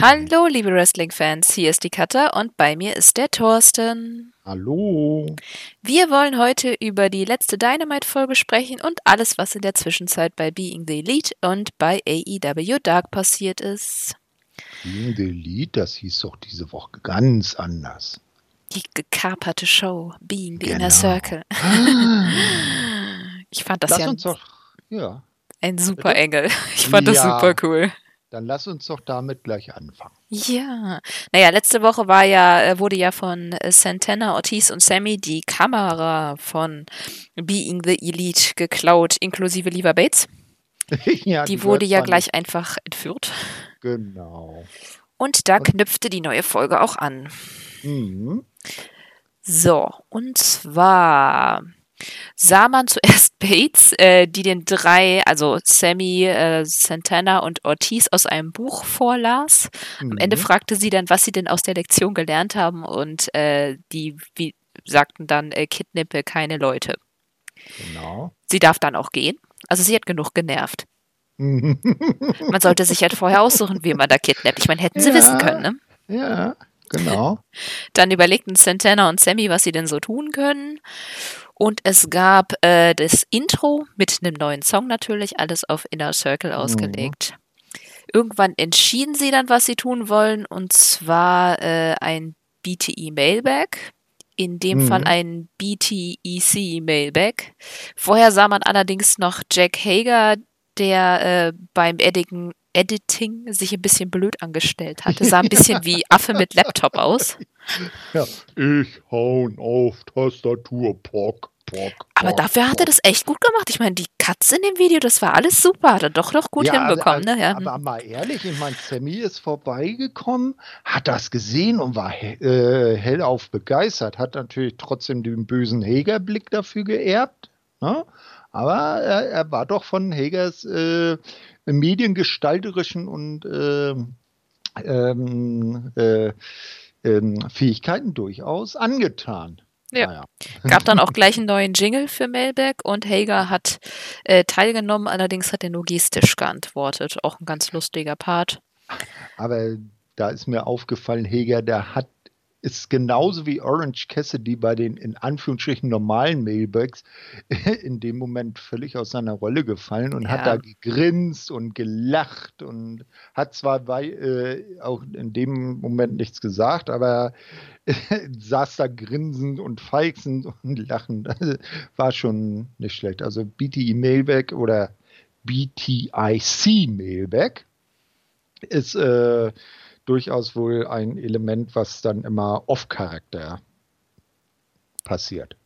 Hallo, liebe Wrestling-Fans, hier ist die Katha und bei mir ist der Thorsten. Hallo. Wir wollen heute über die letzte Dynamite-Folge sprechen und alles, was in der Zwischenzeit bei Being the Elite und bei AEW Dark passiert ist. Being the Elite, das hieß doch diese Woche ganz anders. Die gekaperte Show, Being the Genau. Inner Circle. Ich fand das Lass ja uns doch, ja, ein super? Engel. Ich fand das Ja. super cool. Dann lass uns doch damit gleich anfangen. Ja, naja, letzte Woche war ja, äh, wurde ja von äh, Santana, Ortiz und Sammy die Kamera von Being the Elite geklaut, inklusive Lever Bates. ja, Die wurde gehört ja gleich einfach entführt. Genau. Und da Und- knüpfte die neue Folge auch an. Mhm. So, und zwar sah man zuerst Bates, äh, die den drei, also Sammy, äh, Santana und Ortiz aus einem Buch vorlas. Am Ende Mhm. fragte sie dann, was sie denn aus der Lektion gelernt haben und äh, die wie, sagten dann, äh, kidnappe keine Leute. Genau. Sie darf dann auch gehen. Also sie hat genug genervt. Mhm. Man sollte sich halt vorher aussuchen, wie man da kidnappt. Ich meine, hätten sie Ja. wissen können, ne? ja, genau. Dann überlegten Santana und Sammy, was sie denn so tun können. Und es gab äh, das Intro mit einem neuen Song natürlich, alles auf Inner Circle ausgelegt. Irgendwann entschieden sie dann, was sie tun wollen, und zwar äh, ein BTE Mailback. In dem Mhm. Fall ein BTEC Mailback. Vorher sah man allerdings noch Jack Hager, der äh, beim Editing, Editing sich ein bisschen blöd angestellt hatte. Sah ein bisschen wie Affe mit Laptop aus. Ja, ich hauen auf Tastatur, pock, pock. Aber dafür hat er das echt gut gemacht. Ich meine, die Cuts in dem Video, das war alles super. Hat er doch noch gut Ja, hinbekommen, also, ne? Ja. Aber mal ehrlich, ich meine, Sammy ist vorbeigekommen, hat das gesehen und war äh, hellauf begeistert, hat natürlich trotzdem den bösen Heger-Blick dafür geerbt. Ne? Aber er, er war doch von Hegers äh, mediengestalterischen und ähm, ähm, äh, ähm, Fähigkeiten durchaus angetan. Ja. Naja. Gab dann auch gleich einen neuen Jingle für Mailback und Hager hat äh, teilgenommen, allerdings hat er nur gestisch geantwortet. Auch ein ganz lustiger Part. Aber da ist mir aufgefallen, Heger, der hat ist genauso wie Orange Cassidy bei den in Anführungsstrichen normalen Mailbacks in dem Moment völlig aus seiner Rolle gefallen und hat Ja. da gegrinst und gelacht und hat zwar bei, äh, auch in dem Moment nichts gesagt, aber saß da grinsend und feixend und lachend. Also, war schon nicht schlecht. Also BTI Mailback oder BTIC Mailback ist äh, durchaus wohl ein Element, was dann immer off-Charakter passiert.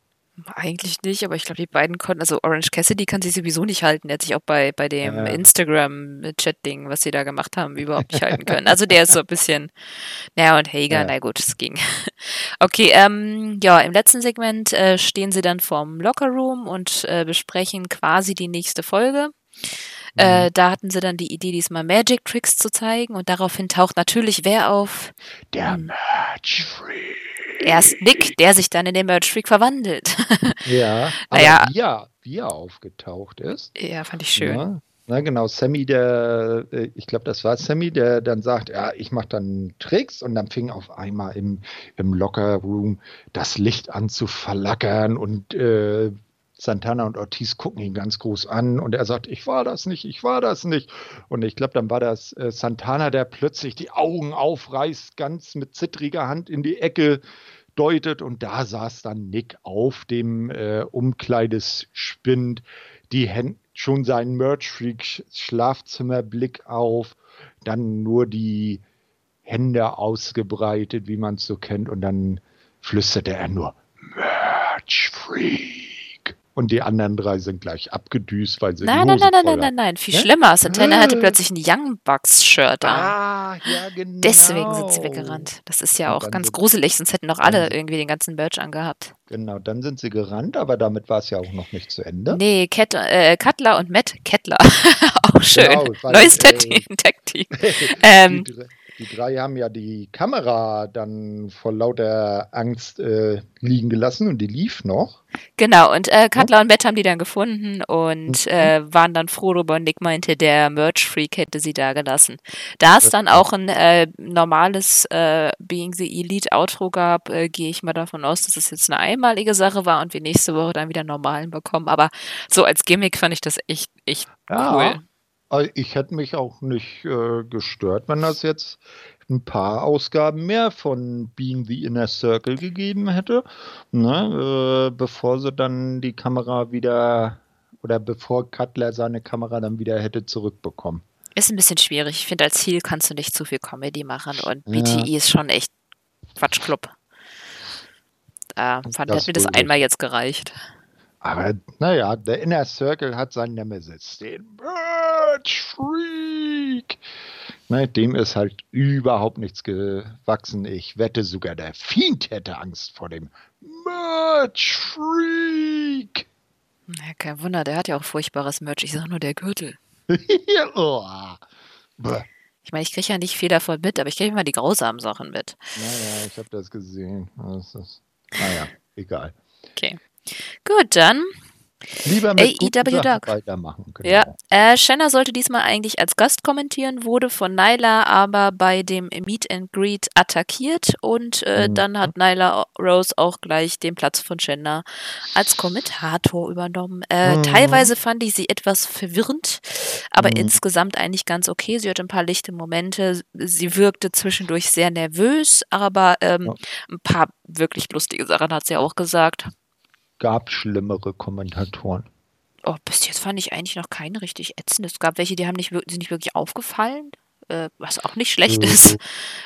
Eigentlich nicht, aber ich glaube, die beiden konnten, also Orange Cassidy kann sich sowieso nicht halten. Der hat sich auch bei, bei dem Ja. Instagram-Chat-Ding, was sie da gemacht haben, überhaupt nicht halten können. Also der ist so ein bisschen, naja, und Hager, Ja. na gut, es ging. Okay, ähm, ja, im letzten Segment äh, stehen sie dann vorm Lockerroom und äh, besprechen quasi die nächste Folge. Äh, da hatten sie dann die Idee, diesmal Magic Tricks zu zeigen und daraufhin taucht natürlich wer auf? Der Hm. Merch Freak. Erst Nick, der sich dann in den Merch Freak verwandelt. Ja, Naja. wie, er, wie er aufgetaucht ist. ja, fand ich schön. Ja, na genau, Sammy, der, äh, ich glaube, das war Sammy, der dann sagt, ja, ich mache dann Tricks und dann fing auf einmal im, im Locker-Room das Licht an zu verlackern und äh, Santana und Ortiz gucken ihn ganz groß an und er sagt, ich war das nicht, ich war das nicht. Und ich glaube, dann war das äh, Santana, der plötzlich die Augen aufreißt, ganz mit zittriger Hand in die Ecke deutet und da saß dann Nick auf dem äh, Umkleidespind, die Hände schon seinen Merch-Freak Schlafzimmerblick auf, dann nur die Hände ausgebreitet, wie man es so kennt, und dann flüsterte er nur Merch-Freak. Und die anderen drei sind gleich abgedüst, weil sie Nein, nein, nein, nein, nein, nein, nein, viel Ne? schlimmer. Santana hatte Ah. plötzlich ein Young Bucks Shirt an. Ah, ja, genau. Deswegen sind sie weggerannt. Das ist ja auch ganz gruselig, sonst hätten auch alle dann- irgendwie den ganzen Merch angehabt. Genau, dann sind sie gerannt, aber damit war es ja auch noch nicht zu Ende. Nee, Ket äh, Cutler und Matt Kettler. auch schön. Genau, Neues äh, Tag Team. Tag -Team. ähm, die, drei, haben ja die Kamera dann vor lauter Angst äh, liegen gelassen und die lief noch. Genau, und äh, Cutler ja. und Matt haben die dann gefunden und mhm. äh, waren dann froh darüber. Nick meinte, der Merch-Freak hätte sie da gelassen. Da es dann auch ein äh, normales äh, Being the Elite Outro gab, äh, gehe ich mal davon aus, dass es jetzt eine einmalige Sache war und wir nächste Woche dann wieder normalen bekommen. Aber so als Gimmick fand ich das echt, echt ja. cool. Also ich hätte mich auch nicht äh, gestört, wenn das jetzt ein paar Ausgaben mehr von Being the Inner Circle gegeben hätte, ne, äh, bevor sie dann die Kamera wieder oder bevor Cutler seine Kamera dann wieder hätte zurückbekommen. Ist ein bisschen schwierig. Ich finde, als Ziel kannst du nicht zu viel Comedy machen und BTE ja. ist schon echt Quatschclub. Da fand, das hätte mir das einmal jetzt gereicht. Aber naja, der Inner Circle hat seinen Nemesis, den Merch Freak. Ne, dem ist halt überhaupt nichts gewachsen. Ich wette sogar, der Fiend hätte Angst vor dem Merch Freak. Ja, kein Wunder, der hat ja auch furchtbares Merch. Ich sag nur der Gürtel. oh. Ich meine, ich kriege ja nicht viel davon mit, aber ich kriege immer die grausamen Sachen mit. Naja, ich habe das gesehen. Das ist, naja, egal. Okay. Gut, dann Lieber mit AEW Dark. weitermachen. Genau. Ja, äh, Shanna sollte diesmal eigentlich als Gast kommentieren, wurde von Nyla aber bei dem Meet and Greet attackiert und äh, mhm. dann hat Nyla Rose auch gleich den Platz von Shanna als Kommentator übernommen. Äh, mhm. Teilweise fand ich sie etwas verwirrend, aber mhm. insgesamt eigentlich ganz okay. Sie hatte ein paar lichte Momente. Sie wirkte zwischendurch sehr nervös, aber ähm, ja. ein paar wirklich lustige Sachen hat sie auch gesagt gab schlimmere Kommentatoren. Oh, bis jetzt fand ich eigentlich noch keine richtig ätzend. Es gab welche, die haben nicht, sind nicht wirklich aufgefallen, äh, was auch nicht schlecht mhm. ist.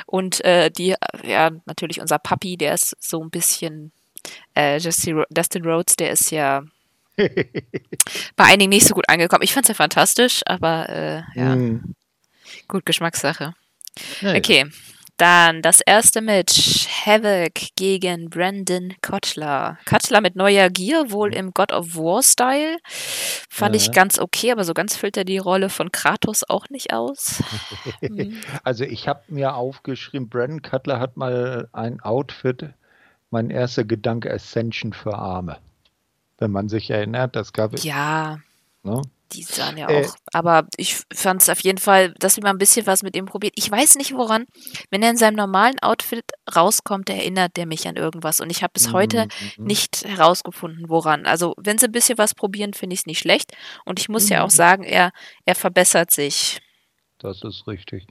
Und äh, die, ja, natürlich unser Papi, der ist so ein bisschen, äh, Dustin Rhodes, der ist ja bei einigen nicht so gut angekommen. Ich fand es ja fantastisch, aber äh, ja, mhm. gut, Geschmackssache. Ja, okay, ja. Dann das erste Match: Havoc gegen Brandon Cutler. Cutler mit neuer Gear, wohl im God of War Style. Fand ja. ich ganz okay, aber so ganz füllt er die Rolle von Kratos auch nicht aus. Hm. Also, ich habe mir aufgeschrieben, Brandon Cutler hat mal ein Outfit, mein erster Gedanke Ascension für Arme. Wenn man sich erinnert, das gab es. Ja. Ne? Die sahen ja äh, auch. Aber ich fand es auf jeden Fall, dass wir mal ein bisschen was mit ihm probiert. Ich weiß nicht woran. Wenn er in seinem normalen Outfit rauskommt, erinnert der mich an irgendwas. Und ich habe bis heute mhm, mhm. nicht herausgefunden, woran. Also, wenn sie ein bisschen was probieren, finde ich es nicht schlecht. Und ich muss ja auch mhm. sagen, er, er verbessert sich. Das ist richtig.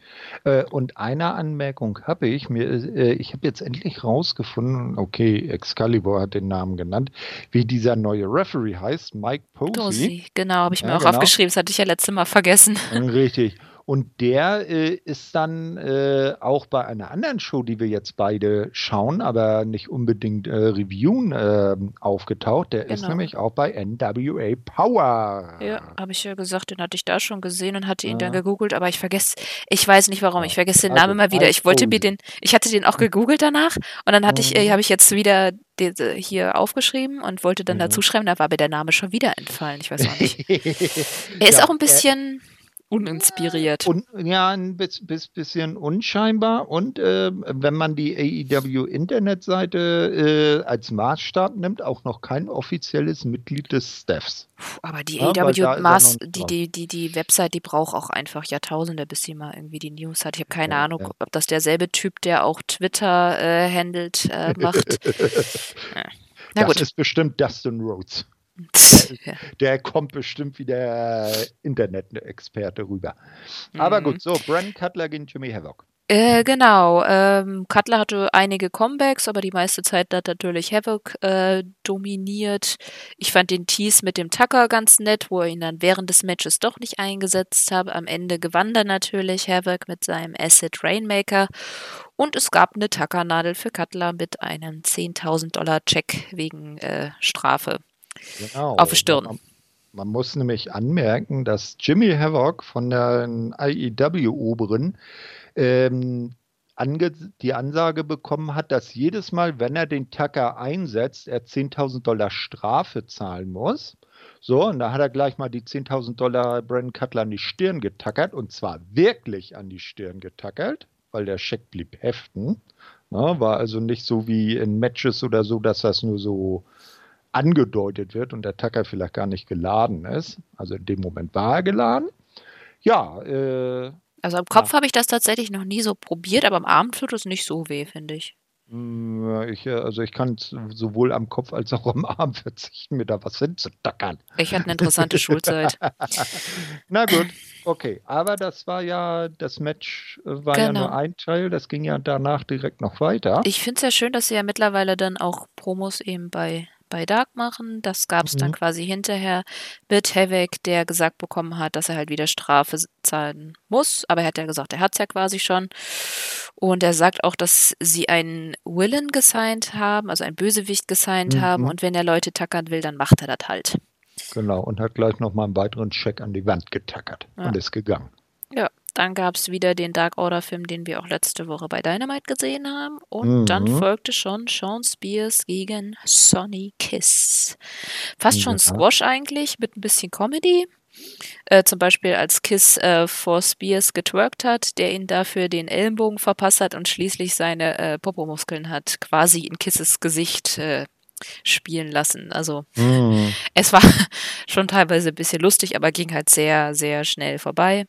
Äh, und eine Anmerkung habe ich mir, äh, ich habe jetzt endlich rausgefunden, okay, Excalibur hat den Namen genannt, wie dieser neue Referee heißt, Mike Posey. Posey, genau, habe ich mir ja, auch genau. aufgeschrieben, das hatte ich ja letztes Mal vergessen. Richtig. Und der äh, ist dann äh, auch bei einer anderen Show, die wir jetzt beide schauen, aber nicht unbedingt äh, reviewen, äh, aufgetaucht. Der genau. ist nämlich auch bei NWA Power. Ja, habe ich ja gesagt, den hatte ich da schon gesehen und hatte ihn ja. dann gegoogelt, aber ich vergesse, ich weiß nicht warum, ich vergesse den also, Namen immer wieder. Ich wollte mir den, ich hatte den auch gegoogelt danach und dann hatte ich, äh, mhm. habe ich jetzt wieder hier aufgeschrieben und wollte dann mhm. dazu schreiben, da war mir der Name schon wieder entfallen. Ich weiß auch nicht. er ist ja, auch ein bisschen. Uninspiriert. Und, ja, ein bisschen unscheinbar. Und äh, wenn man die AEW-Internetseite äh, als Maßstab nimmt, auch noch kein offizielles Mitglied des Staffs. Aber die ja, AEW-Maß, die, die, die, die Website, die braucht auch einfach Jahrtausende, bis sie mal irgendwie die News hat. Ich habe keine ja, Ahnung, ja. ob das derselbe Typ, der auch Twitter äh, handelt, äh, macht. Na das gut. ist bestimmt Dustin Rhodes. Der, der, kommt bestimmt wie der Internet-Experte rüber. Aber mhm. gut, so, Brent Cutler gegen Jimmy Havoc. Äh, genau. Ähm, Cutler hatte einige Comebacks, aber die meiste Zeit hat natürlich Havoc äh, dominiert. Ich fand den Tease mit dem Tucker ganz nett, wo er ihn dann während des Matches doch nicht eingesetzt hat. Am Ende gewann dann natürlich Havoc mit seinem Acid Rainmaker. Und es gab eine Tuckernadel für Cutler mit einem 10.000 Dollar Check wegen äh, Strafe. Genau. Auf die Stirn. Man, man, muss nämlich anmerken, dass Jimmy Havoc von der IEW-Oberen ähm, die Ansage bekommen hat, dass jedes Mal, wenn er den Tucker einsetzt, er 10.000 Dollar Strafe zahlen muss. So, und da hat er gleich mal die 10.000 Dollar Brandon Cutler an die Stirn getackert und zwar wirklich an die Stirn getackert weil der Scheck blieb heften. Ne? War also nicht so wie in Matches oder so, dass das nur so angedeutet wird und der Tacker vielleicht gar nicht geladen ist. Also in dem Moment war er geladen. Ja, äh, also im Kopf ja. habe ich das tatsächlich noch nie so probiert, aber am Abend tut es nicht so weh, finde ich. Hm, ich, äh, also ich kann sowohl am Kopf als auch am Arm verzichten, mir da was hinzudackern. Ich hatte eine interessante Schulzeit. Na gut, okay. Aber das war ja, das Match äh, war genau. ja nur ein Teil, das ging ja danach direkt noch weiter. Ich finde es ja schön, dass sie ja mittlerweile dann auch Promos eben bei bei Dark machen. Das gab es mhm. dann quasi hinterher mit Havoc, der gesagt bekommen hat, dass er halt wieder Strafe zahlen muss. Aber er hat ja gesagt, er hat es ja quasi schon. Und er sagt auch, dass sie einen Willen gesigned haben, also einen Bösewicht gesigned mhm. haben. Und wenn er Leute tackern will, dann macht er das halt. Genau, und hat gleich nochmal einen weiteren Check an die Wand getackert ja. und ist gegangen. Ja, dann gab es wieder den Dark Order-Film, den wir auch letzte Woche bei Dynamite gesehen haben. Und mhm. dann folgte schon Sean Spears gegen Sonny Kiss. Fast schon Squash eigentlich, mit ein bisschen Comedy. Äh, zum Beispiel als Kiss äh, vor Spears getwerkt hat, der ihn dafür den Ellenbogen verpasst hat und schließlich seine äh, Popomuskeln hat quasi in Kisses Gesicht äh, spielen lassen. Also mm. es war schon teilweise ein bisschen lustig, aber ging halt sehr, sehr schnell vorbei.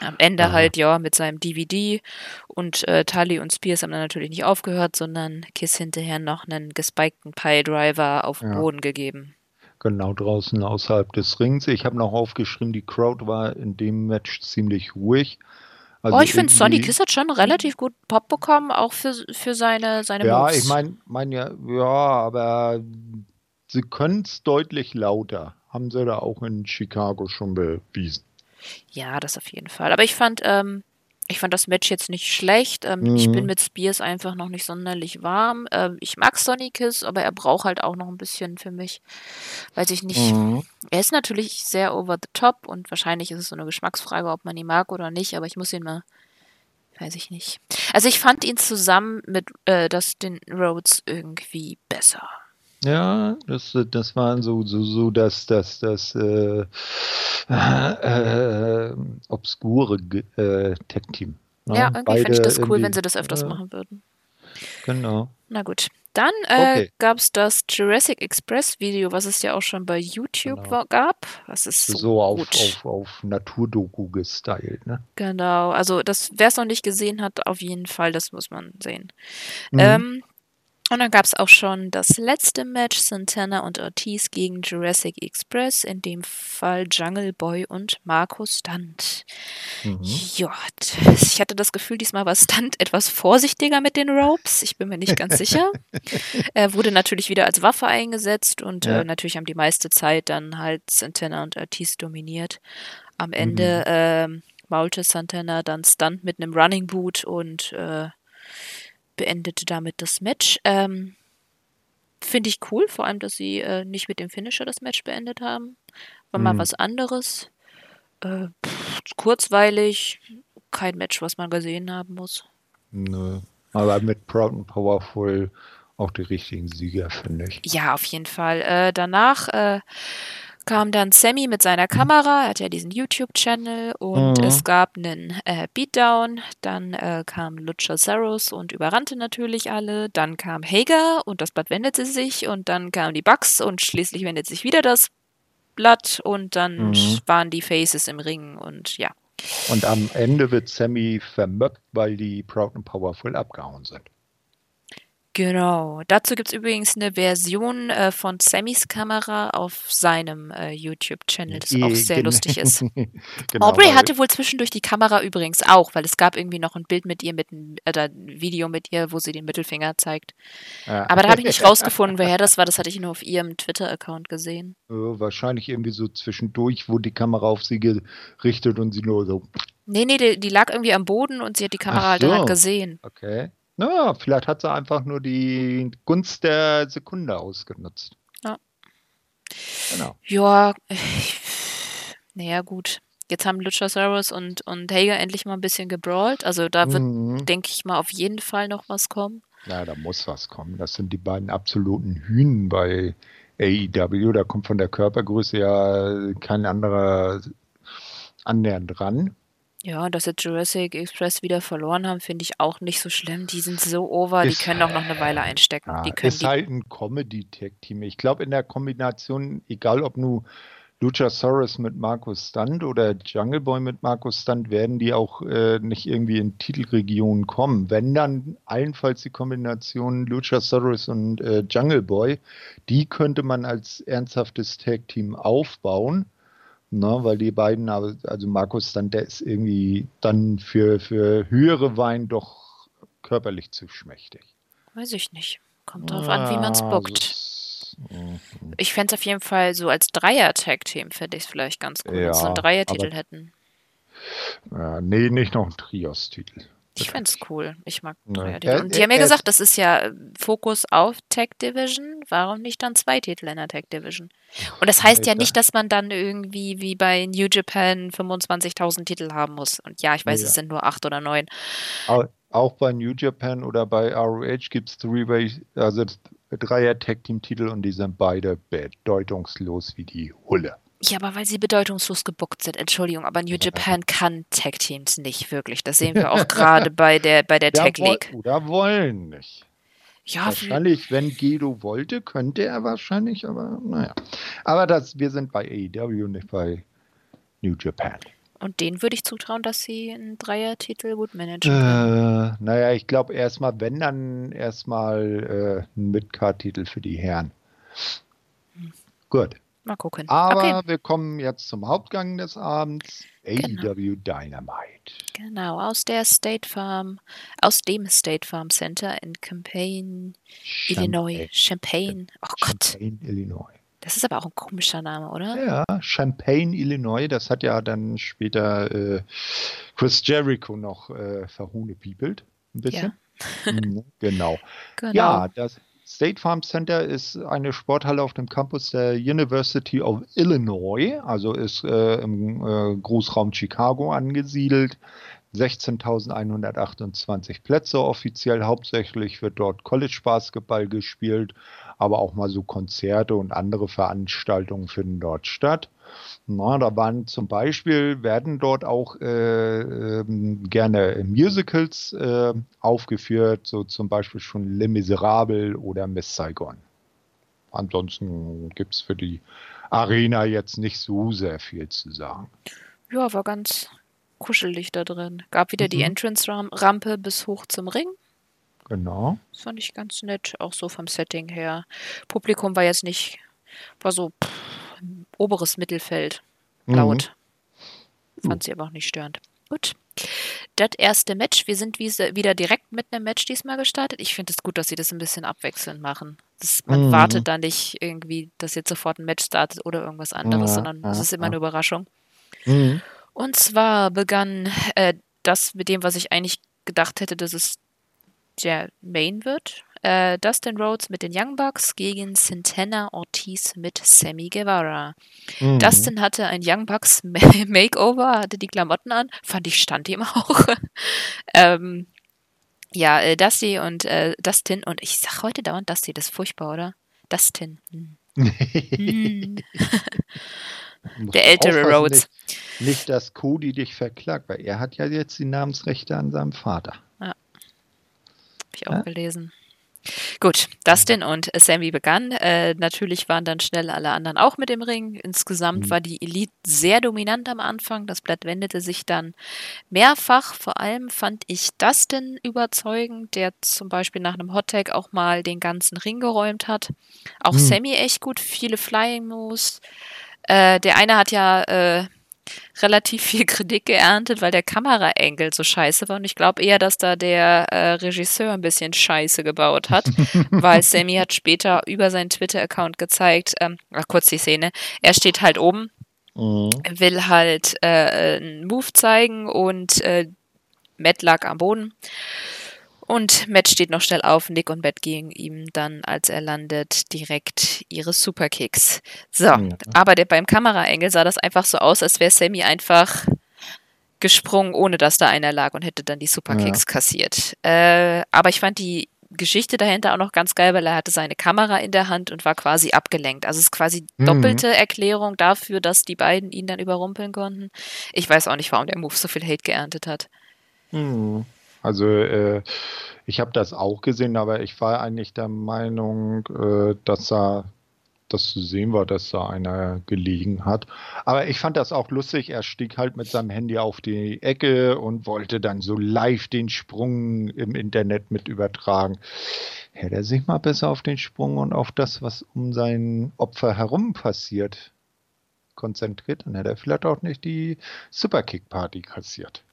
Am Ende Aha. halt, ja, mit seinem DVD und äh, Tully und Spears haben dann natürlich nicht aufgehört, sondern Kiss hinterher noch einen gespikten Pile-Driver auf den ja. Boden gegeben. Genau draußen außerhalb des Rings. Ich habe noch aufgeschrieben, die Crowd war in dem Match ziemlich ruhig. Also oh, ich finde, Sonny Kiss hat schon relativ gut Pop bekommen, auch für, für seine, seine Ja, Moves. ich meine, mein ja, ja, aber sie können es deutlich lauter. Haben sie da auch in Chicago schon bewiesen. Ja, das auf jeden Fall. Aber ich fand, ähm, ich fand das Match jetzt nicht schlecht. Ähm, mhm. Ich bin mit Spears einfach noch nicht sonderlich warm. Ähm, ich mag Sonny Kiss, aber er braucht halt auch noch ein bisschen für mich. Weiß ich nicht. Mhm. Er ist natürlich sehr over the top und wahrscheinlich ist es so eine Geschmacksfrage, ob man ihn mag oder nicht, aber ich muss ihn mal. Weiß ich nicht. Also ich fand ihn zusammen mit äh, Dustin Rhodes irgendwie besser. Ja, das, das waren so, so, so das, das, das äh, äh, obskure äh, Tech-Team. Ne? Ja, irgendwie fände ich das cool, wenn sie das öfters machen würden. Genau. Na gut. Dann äh, okay. gab es das Jurassic Express Video, was es ja auch schon bei YouTube genau. gab. Das ist so, so auf, auf, auf Naturdoku gestylt, ne? Genau. Also, wer es noch nicht gesehen hat, auf jeden Fall, das muss man sehen. Mhm. Ähm, und dann gab es auch schon das letzte Match, Santana und Ortiz gegen Jurassic Express, in dem Fall Jungle Boy und Markus Stunt. Mhm. Ja, ich hatte das Gefühl, diesmal war Stunt etwas vorsichtiger mit den Ropes. Ich bin mir nicht ganz sicher. Er wurde natürlich wieder als Waffe eingesetzt und ja. äh, natürlich haben die meiste Zeit dann halt Santana und Ortiz dominiert. Am Ende mhm. äh, maulte Santana dann Stunt mit einem Running Boot und äh, beendete damit das Match. Ähm, Finde ich cool, vor allem, dass sie äh, nicht mit dem Finisher das Match beendet haben. War mhm. mal was anderes. Äh, pff, kurzweilig, kein Match, was man gesehen haben muss. Nö. Aber mit Proud and Powerful auch die richtigen Sieger, finde ich. Ja, auf jeden Fall. Äh, danach äh, kam dann Sammy mit seiner Kamera, er hat ja diesen YouTube-Channel und mhm. es gab einen äh, Beatdown, dann äh, kam Luchasaurus und überrannte natürlich alle, dann kam Hager und das Blatt wendete sich und dann kamen die Bugs und schließlich wendet sich wieder das Blatt und dann mhm. waren die Faces im Ring und ja. Und am Ende wird Sammy vermöppt, weil die Proud and Powerful abgehauen sind. Genau. Dazu gibt es übrigens eine Version äh, von Sammys Kamera auf seinem äh, YouTube-Channel, das auch sehr lustig ist. genau, Aubrey hatte wohl zwischendurch die Kamera übrigens auch, weil es gab irgendwie noch ein Bild mit ihr, mit ein, äh, ein Video mit ihr, wo sie den Mittelfinger zeigt. Ja. Aber da habe ich nicht rausgefunden, woher das war. Das hatte ich nur auf ihrem Twitter-Account gesehen. wahrscheinlich irgendwie so zwischendurch, wo die Kamera auf sie gerichtet und sie nur so. Nee, nee, die, die lag irgendwie am Boden und sie hat die Kamera Ach halt so. dann gesehen. Okay. Na, vielleicht hat sie einfach nur die Gunst der Sekunde ausgenutzt. Ja. Genau. Ja, naja, gut. Jetzt haben Luchasaurus und, und Hager endlich mal ein bisschen gebrawlt. Also da wird, mhm. denke ich mal, auf jeden Fall noch was kommen. Ja, da muss was kommen. Das sind die beiden absoluten Hühnen bei AEW. Da kommt von der Körpergröße ja kein anderer annähernd ran. Ja, dass jetzt Jurassic Express wieder verloren haben, finde ich auch nicht so schlimm. Die sind so over, die Ist- können auch noch eine Weile einstecken. Ja, die können ist die, halt ein Comedy-Tag-Team. Ich glaube, in der Kombination, egal ob nur Luchasaurus mit Markus Stunt oder Jungle Boy mit Markus Stunt, werden die auch äh, nicht irgendwie in Titelregionen kommen. Wenn dann allenfalls die Kombination Luchasaurus und äh, Jungle Boy, die könnte man als ernsthaftes Tag-Team aufbauen. Ne, weil die beiden, aber- also Markus Stunt, der ist irgendwie dann für, für höhere Wein doch körperlich zu schmächtig. weiß ich nicht. Kommt drauf an, wie man es mhm. Ich fände es auf jeden Fall so als Dreier-Tag-Team, fände ich es vielleicht ganz cool, wenn sie Ja, einen Dreier-Titel hätten. Ja, nee, nicht noch ein Trios-Titel. Ich fände es cool. Ich mag Ja. Dreier-Titel. Er- Und die haben ja er- gesagt, das ist ja äh, Fokus auf Tag Division. Warum nicht dann zwei Titel in der Tag Division? Und das heißt ja nicht, dass man dann irgendwie wie bei New Japan 25.000 Titel haben muss. Und ja, ich weiß, Ja. es sind nur acht oder neun. Au- Auch bei New Japan oder bei ROH gibt es Three-Way, also Dreier-Tag-Team-Titel und die sind beide bedeutungslos wie die Hulle. Ja, aber weil sie bedeutungslos gebuckt sind. Entschuldigung, aber New Japan kann Tag Teams nicht wirklich. Das sehen wir auch gerade bei der, bei der Ja, Tag League. Oder wollen nicht. Ja, Wahrscheinlich, wenn Guido wollte, könnte er wahrscheinlich, aber naja. Aber das, wir sind bei AEW, nicht bei New Japan. und denen würde ich zutrauen, dass sie einen Dreier-Titel gut managen können. Äh, naja, ich glaube erstmal, wenn dann erstmal äh, ein Midcard-Titel für die Herren. Gut. Mal gucken. Aber okay, wir kommen jetzt zum Hauptgang des Abends. Genau. AEW Dynamite. genau. Aus der State Farm, aus dem State Farm Center in Champaign, Illinois. Champaign. Oh Gott, Champaign, Illinois. das ist aber auch ein komischer Name, oder? Ja, Champaign, Illinois. Das hat ja dann später äh, Chris Jericho noch äh, verhunepiepelt. Ein bisschen. Mhm, genau. Genau. Ja, das State Farm Center ist eine Sporthalle auf dem Campus der University of Illinois, also ist äh, im äh, Großraum Chicago angesiedelt. 16.128 Plätze offiziell. Hauptsächlich wird dort College Basketball gespielt, aber auch mal so Konzerte und andere Veranstaltungen finden dort statt. Na, da waren zum Beispiel, werden dort auch äh, ähm, gerne Musicals äh, aufgeführt, so zum Beispiel schon Les Miserables oder Miss Saigon. Ansonsten gibt es für die Arena jetzt nicht so sehr viel zu sagen. Ja, war ganz kuschelig da drin. Gab wieder die Mhm. Entrance-Rampe bis hoch zum Ring. Genau. Das fand ich ganz nett, auch so vom Setting her. Publikum war jetzt nicht, war so pff, oberes Mittelfeld, Mhm. laut. Mhm. Fand sie aber auch nicht störend. Gut. Das erste Match, wir sind wie- wieder direkt mit einem Match diesmal gestartet. Ich finde es gut, dass sie das ein bisschen abwechselnd machen. Das, man Mhm. wartet da nicht irgendwie, dass jetzt sofort ein Match startet oder irgendwas anderes, Ja, sondern es ja, ist immer ja. eine Überraschung. Mhm. Und zwar begann äh, das mit dem, was ich eigentlich gedacht hätte, dass es der Main wird. Äh, Dustin Rhodes mit den Young Bucks gegen Santana Ortiz mit Sammy Guevara. Mhm. Dustin hatte ein Young Bucks Ma- Makeover, hatte die Klamotten an, fand ich stand ihm auch. ähm, ja, äh, Dusty und äh, Dustin und ich sag heute dauernd Dusty, das ist furchtbar, oder? Dustin. Hm. Hm. Der ältere Rhodes. Nicht, nicht, dass Cody dich verklagt, weil er hat ja jetzt die Namensrechte an seinem Vater. Hab ich auch Ja. gelesen. Gut, Dustin und Sammy begann. Äh, natürlich waren dann schnell alle anderen auch mit im Ring. Insgesamt Mhm. war die Elite sehr dominant am Anfang. Das Blatt wendete sich dann mehrfach. Vor allem fand ich Dustin überzeugend, der zum Beispiel nach einem Hottag auch mal den ganzen Ring geräumt hat. Auch Mhm. Sammy echt gut, viele Flying Moves. Äh, der eine hat ja äh, relativ viel Kritik geerntet, weil der Kameraengel so scheiße war. Und ich glaube eher, dass da der äh, Regisseur ein bisschen Scheiße gebaut hat, weil Sammy hat später über seinen Twitter-Account gezeigt, ähm, ach, kurz die Szene, er steht halt oben, Mhm. will halt äh, einen Move zeigen und äh, Matt lag am Boden. Und Matt steht noch schnell auf, Nick und Matt gegen ihm dann, als er landet, direkt ihre Superkicks. So, Ja. aber der, beim Kameraengel sah das einfach so aus, als wäre Sammy einfach gesprungen, ohne dass da einer lag und hätte dann die Superkicks kassiert. Äh, aber ich fand die Geschichte dahinter auch noch ganz geil, weil er hatte seine Kamera in der Hand und war quasi abgelenkt. Also es ist quasi mhm. doppelte Erklärung dafür, dass die beiden ihn dann überrumpeln konnten. Ich weiß auch nicht, warum der Move so viel Hate geerntet hat. Mhm. Also äh, ich habe das auch gesehen, aber ich war eigentlich der Meinung, äh, dass er das zu sehen war, dass da einer gelegen hat. Aber ich fand das auch lustig. Er stieg halt mit seinem Handy auf die Ecke und wollte dann so live den Sprung im Internet mit übertragen. Hätte er sich mal besser auf den Sprung und auf das, was um sein Opfer herum passiert, konzentriert, dann hätte er vielleicht auch nicht die Superkick-Party kassiert.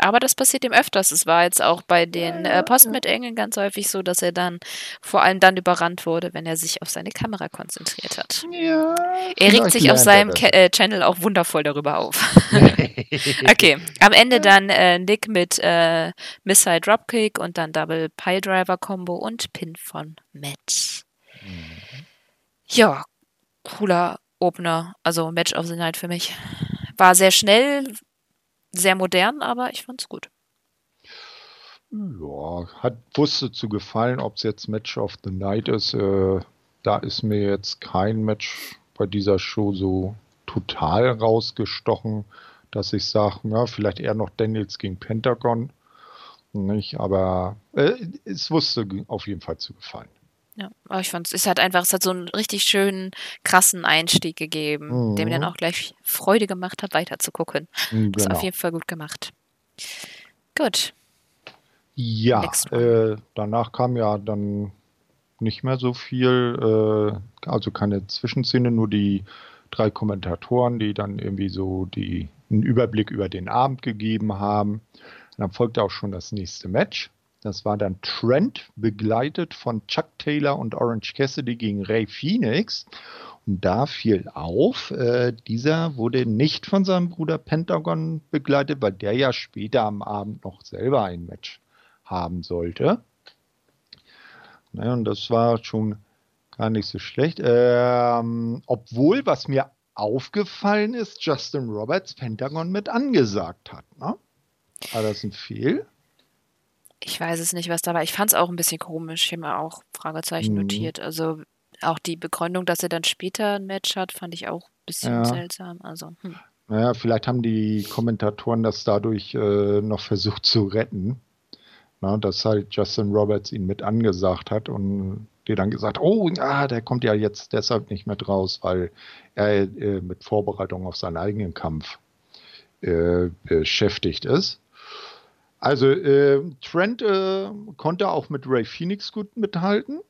Aber das passiert ihm öfters. Es war jetzt auch bei den äh, Postmit-Engeln ganz häufig so, dass er dann vor allem dann überrannt wurde, wenn er sich auf seine Kamera konzentriert hat. Ja, er regt sich auf seinem äh, Channel auch wundervoll darüber auf. okay, am Ende dann äh, Nick mit äh, Missile Dropkick und dann Double Pile Driver Combo und Pin von Matt. Mhm. Ja, cooler Opener, also Match of the Night für mich. War sehr schnell, sehr modern, aber ich fand's gut. Ja, hat wusste zu gefallen, ob es jetzt Match of the Night ist. Äh, da ist mir jetzt kein Match bei dieser Show so total rausgestochen, dass ich sage, ja, vielleicht eher noch Daniels gegen Pentagon. Nicht, aber äh, es wusste auf jeden Fall zu gefallen. Ja, aber ich fand es ist halt einfach, es hat so einen richtig schönen, krassen Einstieg gegeben, mhm. der mir dann mhm. auch gleich Freude gemacht hat, weiter zu gucken. Mhm, genau. Ist auf jeden Fall gut gemacht. Gut. Ja, äh, danach kam ja dann nicht mehr so viel, äh, also keine Zwischenszene, nur die drei Kommentatoren, die dann irgendwie so die, einen Überblick über den Abend gegeben haben. Und dann folgte auch schon das nächste Match. Das war dann Trent, begleitet von Chuck Taylor und Orange Cassidy gegen Ray Phoenix. Und da fiel auf, äh, dieser wurde nicht von seinem Bruder Pentagon begleitet, weil der ja später am Abend noch selber ein Match haben sollte. Naja, und das war schon gar nicht so schlecht. Ähm, obwohl, was mir aufgefallen ist, Justin Roberts Pentagon mit angesagt hat. Ne? War das ein Fehl? Ich weiß es nicht, was da war. Ich fand es auch ein bisschen komisch. Ich habe mir auch Fragezeichen mhm. notiert. Also auch die Begründung, dass er dann später ein Match hat, fand ich auch ein bisschen ja. seltsam. Also, hm. Naja, vielleicht haben die Kommentatoren das dadurch äh, noch versucht zu retten. Na, dass halt Justin Roberts ihn mit angesagt hat und die dann gesagt, oh ja, der kommt ja jetzt deshalb nicht mit raus, weil er äh, mit Vorbereitung auf seinen eigenen Kampf äh, beschäftigt ist. Also äh, Trent äh, konnte auch mit Ray Phoenix gut mithalten.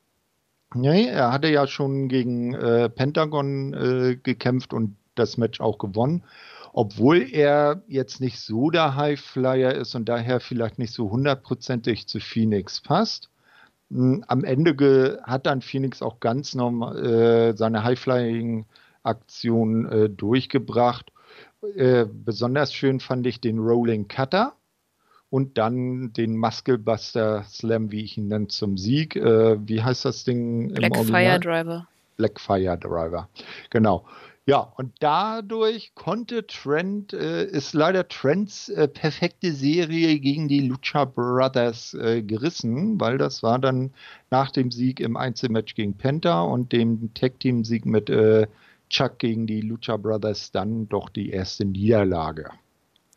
Nee, er hatte ja schon gegen äh, Pentagon äh, gekämpft und das Match auch gewonnen. Obwohl er jetzt nicht so der Highflyer ist und daher vielleicht nicht so hundertprozentig zu Phoenix passt. Hm, am Ende hat dann Phoenix auch ganz normal äh, seine Highflying-Aktion äh, durchgebracht. besonders schön fand ich den Rolling Cutter und dann den Musclebuster Slam, wie ich ihn nenne, zum Sieg. Äh, wie heißt das Ding? Blackfire Driver. Blackfire Driver, genau. Ja, und dadurch konnte Trent, äh, ist leider Trents äh, perfekte Serie gegen die Lucha Brothers äh, gerissen, weil das war dann nach dem Sieg im Einzelmatch gegen Penta und dem Tag-Team-Sieg mit äh, Chuck gegen die Lucha Brothers dann doch die erste Niederlage.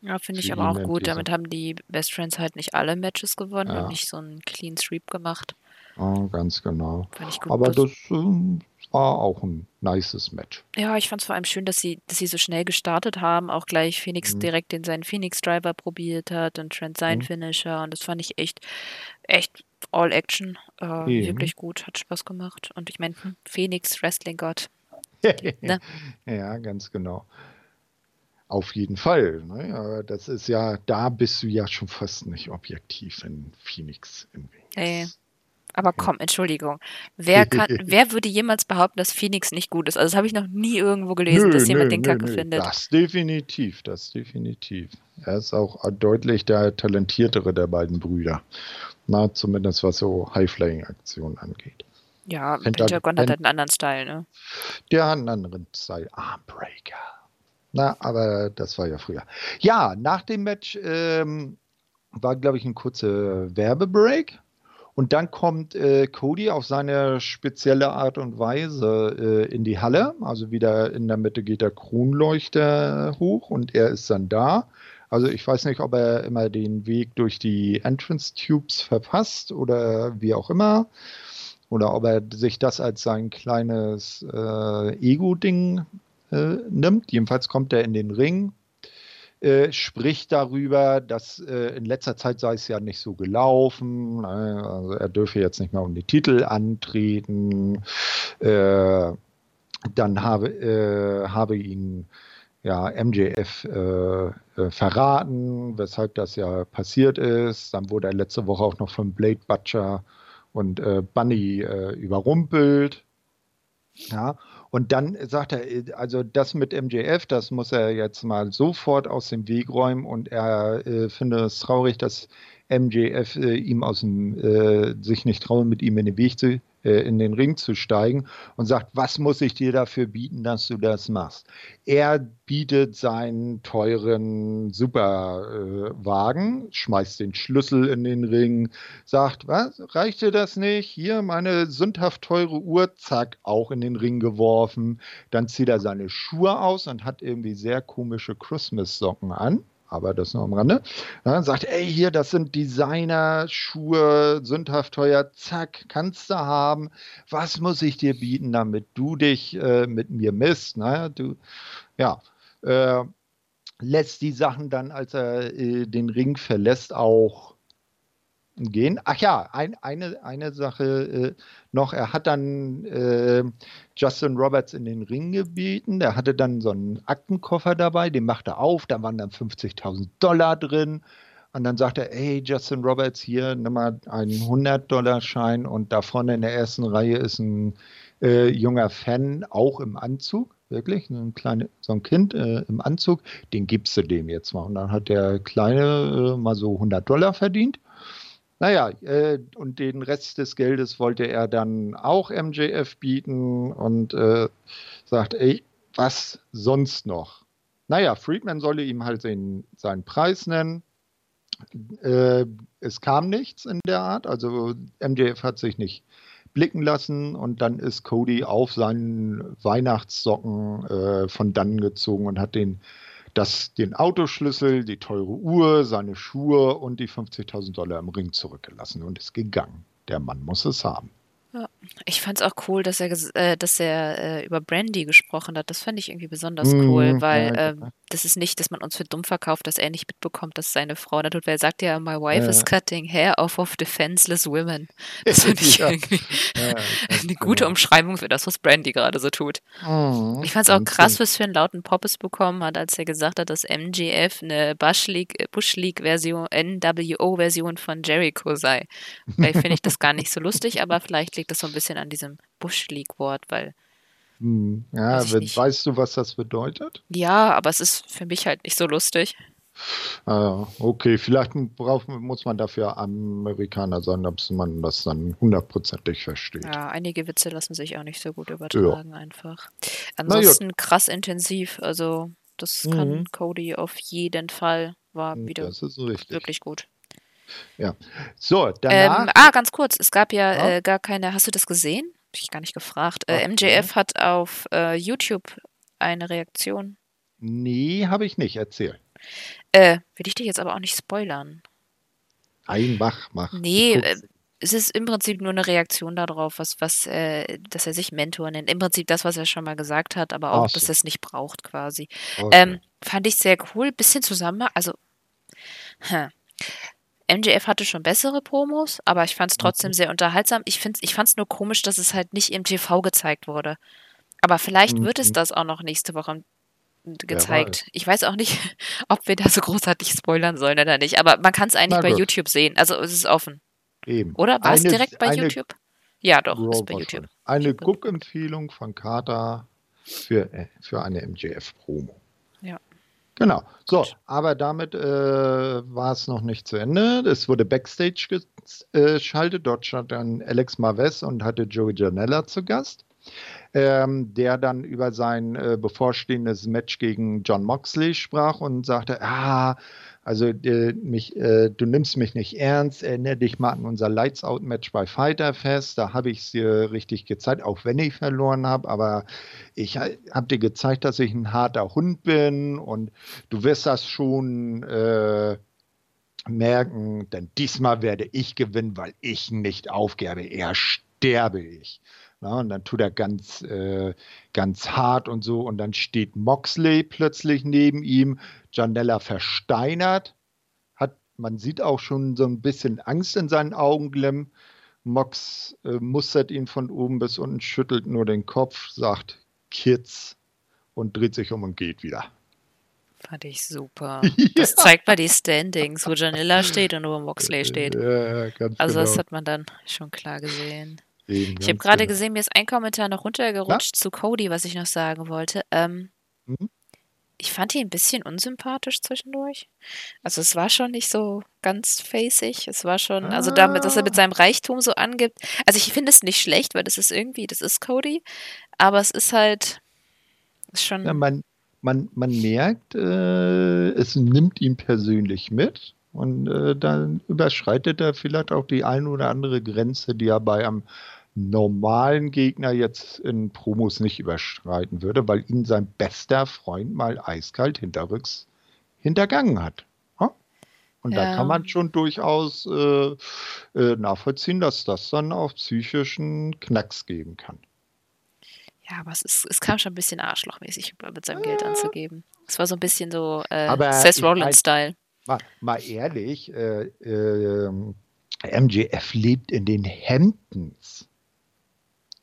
Ja, finde ich aber auch gut. Damit haben die Best Friends halt nicht alle Matches gewonnen ja. und nicht so einen Clean Sweep gemacht. Ja, ganz genau. Aber das, äh, war auch ein nices Match. Ja, ich fand es vor allem schön, dass sie, dass sie so schnell gestartet haben, auch gleich Phoenix mhm. direkt den seinen Phoenix Driver probiert hat und Trent sein mhm. Finisher und das fand ich echt, echt All Action. Äh, wirklich gut, hat Spaß gemacht. Und ich meine, hm, Phoenix, Wrestling Gott. ne? Ja, ganz genau. Auf jeden Fall. Ne? Das ist ja, da bist du ja schon fast nicht objektiv in Phoenix. Hey. Aber komm, Entschuldigung. Wer, kann, wer würde jemals behaupten, dass Phoenix nicht gut ist? Also das habe ich noch nie irgendwo gelesen, nö, dass jemand nö, den Kacke nö, findet. Das definitiv, das definitiv. Er ist auch deutlich der talentiertere der beiden Brüder. Na, zumindest was so High-Flying-Aktionen angeht. Ja, Pentagon hat halt einen anderen Style, ne? Der hat einen anderen Style. Armbreaker. Na, aber das war ja früher. Ja, nach dem Match ähm, war, glaube ich, ein kurzer Werbebreak. Und dann kommt äh, Cody auf seine spezielle Art und Weise äh, in die Halle. Also wieder in der Mitte geht der Kronleuchter hoch und er ist dann da. Also ich weiß nicht, ob er immer den Weg durch die Entrance Tubes verpasst oder wie auch immer. Oder ob er sich das als sein kleines äh, Ego-Ding äh, nimmt. Jedenfalls kommt er in den Ring, äh, spricht darüber, dass äh, in letzter Zeit sei es ja nicht so gelaufen. Ne? Also er dürfe jetzt nicht mehr um die Titel antreten. Äh, dann habe, äh, habe ihn ja, MJF äh, äh, verraten, weshalb das ja passiert ist. Dann wurde er letzte Woche auch noch von Blade Butcher und Bunny überrumpelt. Ja, und dann sagt er, also das mit MJF, das muss er jetzt mal sofort aus dem Weg räumen. Und er äh, findet es traurig, dass MJF äh, ihm aus dem, äh, sich nicht trauen, mit ihm in den Weg zu, äh, in den Ring zu steigen und sagt, was muss ich dir dafür bieten, dass du das machst? Er bietet seinen teuren Superwagen, schmeißt den Schlüssel in den Ring, sagt, was, reicht dir das nicht? Hier meine sündhaft teure Uhr, zack, auch in den Ring geworfen. Dann zieht er seine Schuhe aus und hat irgendwie sehr komische Christmas-Socken an aber das nur am Rande. Ja, sagt, ey, hier, das sind Designer-Schuhe, sündhaft teuer, zack, kannst du haben. Was muss ich dir bieten, damit du dich äh, mit mir misst? Naja, du, ja, äh, lässt die Sachen dann, als er äh, den Ring verlässt, auch gehen. Ach ja, ein, eine, eine Sache äh, noch. Er hat dann äh, Justin Roberts in den Ring gebeten. Der hatte dann so einen Aktenkoffer dabei, den macht er auf. Da waren dann 50.000 Dollar drin. Und dann sagt er, hey, Justin Roberts, hier, nimm mal einen 100-Dollar-Schein. Und da vorne in der ersten Reihe ist ein äh, junger Fan, auch im Anzug wirklich, ein kleine, so ein Kind äh, im Anzug, den gibst du dem jetzt mal. Und dann hat der Kleine äh, mal so 100 Dollar verdient. Naja, äh, und den Rest des Geldes wollte er dann auch MJF bieten und äh, sagt, ey, was sonst noch? Naja, Friedman solle ihm halt den, seinen Preis nennen. Äh, es kam nichts in der Art, also MJF hat sich nicht blicken lassen und dann ist Cody auf seinen Weihnachtssocken äh, von dann gezogen und hat den das, den Autoschlüssel, die teure Uhr, seine Schuhe und die 50.000 Dollar im Ring zurückgelassen und ist gegangen. Der Mann muss es haben. Ja. Ich fand es auch cool, dass er, äh, dass er äh, über Brandy gesprochen hat. Das fand ich irgendwie besonders mm, cool, weil ja, äh, das ist nicht, dass man uns für dumm verkauft, dass er nicht mitbekommt, dass seine Frau da tut. Weil er sagt ja, my wife ja. is cutting hair off of defenseless women. Das finde ich irgendwie eine gute genau. Umschreibung für das, was Brandy gerade so tut. Oh, ich fand es auch krass, was für einen lauten Pop es bekommen hat, als er gesagt hat, dass MGF eine Bush League, Bush League Version, NWO-Version von Jericho sei. Weil finde ich das gar nicht so lustig, aber vielleicht liegt liegt das so ein bisschen an diesem Bush League-Wort, weil. Hm, ja, weiß weißt du, was das bedeutet? Ja, aber es ist für mich halt nicht so lustig. Ah, okay, vielleicht braucht, muss man dafür Amerikaner sein, dass man das dann hundertprozentig versteht. Ja, einige Witze lassen sich auch nicht so gut übertragen, ja. einfach. Ansonsten krass intensiv, also das kann mhm. Cody auf jeden Fall, war hm, wieder wirklich gut. Ja. So, danach. Ähm, ah, ganz kurz. Es gab ja, ja. Äh, gar keine. Hast du das gesehen? Hab ich gar nicht gefragt. Äh, MJF hat auf äh, YouTube eine Reaktion. Nee, habe ich nicht. Erzähl. Äh, will ich dich jetzt aber auch nicht spoilern. Ein, mach, mach. Nee, äh, es ist im Prinzip nur eine Reaktion darauf, was, was, äh, dass er sich Mentor nennt. Im Prinzip das, was er schon mal gesagt hat, aber auch, so. dass er es nicht braucht, quasi. Okay. Ähm, fand ich sehr cool. Bisschen zusammen, also. Hm. MJF hatte schon bessere Promos, aber ich fand es trotzdem sehr unterhaltsam. Ich, ich fand es nur komisch, dass es halt nicht im TV gezeigt wurde. Aber vielleicht mhm. wird es das auch noch nächste Woche gezeigt. Ich weiß auch nicht, ob wir da so großartig spoilern sollen oder nicht, aber man kann es eigentlich bei YouTube sehen. Also es ist offen. Eben. Oder? War es direkt bei YouTube? Ja, doch, ist bei YouTube. Eine Guckempfehlung von Carter für, äh, für eine MJF-Promo. Genau. So, aber damit äh, war es noch nicht zu Ende. Es wurde Backstage geschaltet. Dort stand dann Alex Marves und hatte Joey Janella zu Gast. ähm, der dann über sein äh, bevorstehendes Match gegen John Moxley sprach und sagte, ah, also äh, mich, äh, du nimmst mich nicht ernst, erinnere dich mal an unser Lights Out Match bei Fighter Fest, da habe ich es dir richtig gezeigt, auch wenn ich verloren habe, aber ich habe dir gezeigt, dass ich ein harter Hund bin. Und du wirst das schon äh, merken, denn diesmal werde ich gewinnen, weil ich nicht aufgebe, eher sterbe ich. Na, und dann tut er ganz, äh, ganz hart und so. Und dann steht Moxley plötzlich neben ihm. Janella versteinert. Hat, man sieht auch schon so ein bisschen Angst in seinen Augen glimmen. Mox äh, mustert ihn von oben bis unten, schüttelt nur den Kopf, sagt Kids und dreht sich um und geht wieder. Fand ich super. Ja. Das zeigt mal die Standings, wo Janilla steht und wo Moxley steht. Ja, also das genau. hat man dann schon klar gesehen. Eben, ich habe gerade genau. gesehen, mir ist ein Kommentar noch runtergerutscht ja? zu Cody, was ich noch sagen wollte. Ähm, mhm. Ich fand ihn ein bisschen unsympathisch zwischendurch. Also es war schon nicht so ganz facig. Es war schon, also damit, dass er mit ah. seinem Reichtum so angibt. Also ich finde es nicht schlecht, weil das ist irgendwie, das ist Cody. Aber es ist halt ist schon. Ja, man, man, man merkt, äh, es nimmt ihn persönlich mit. Und äh, dann überschreitet er vielleicht auch die ein oder andere Grenze, die er bei einem normalen Gegner jetzt in Promos nicht überschreiten würde, weil ihn sein bester Freund mal eiskalt hinterrücks hintergangen hat. Und ja. da kann man schon durchaus äh, äh, nachvollziehen, dass das dann auch psychischen Knacks geben kann. Ja, aber es, ist, es kam schon ein bisschen arschlochmäßig mit seinem Geld anzugeben. Es war so ein bisschen so äh, Seth Rollins-Style. Mal, mal, ehrlich, äh, äh, MJF lebt in den Hamptons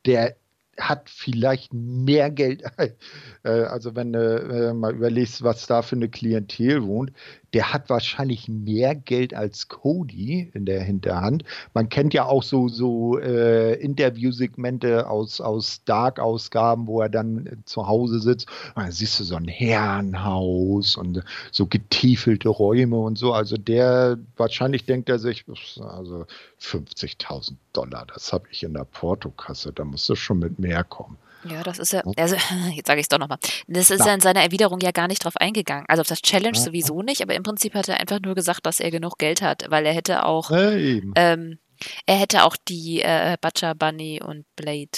der hat vielleicht mehr Geld, äh, also wenn du äh, mal überlegst, was da für eine Klientel wohnt, der hat wahrscheinlich mehr Geld als Cody in der Hinterhand. Man kennt ja auch so, so äh, Interviewsegmente aus, aus Dark-Ausgaben, wo er dann zu Hause sitzt. Dann siehst du so ein Herrenhaus und so getiefelte Räume und so. Also der, wahrscheinlich denkt er sich, also 50.000 Dollar, das habe ich in der Portokasse, da musst du schon mit mehr kommen. Ja, das ist ja, also jetzt sage ich es doch nochmal. Das ist ja in seiner Erwiderung ja gar nicht drauf eingegangen. Also auf das Challenge ja. sowieso nicht, aber im Prinzip hat er einfach nur gesagt, dass er genug Geld hat, weil er hätte auch, ja, ähm, er hätte auch die äh, Butcher Bunny und Blade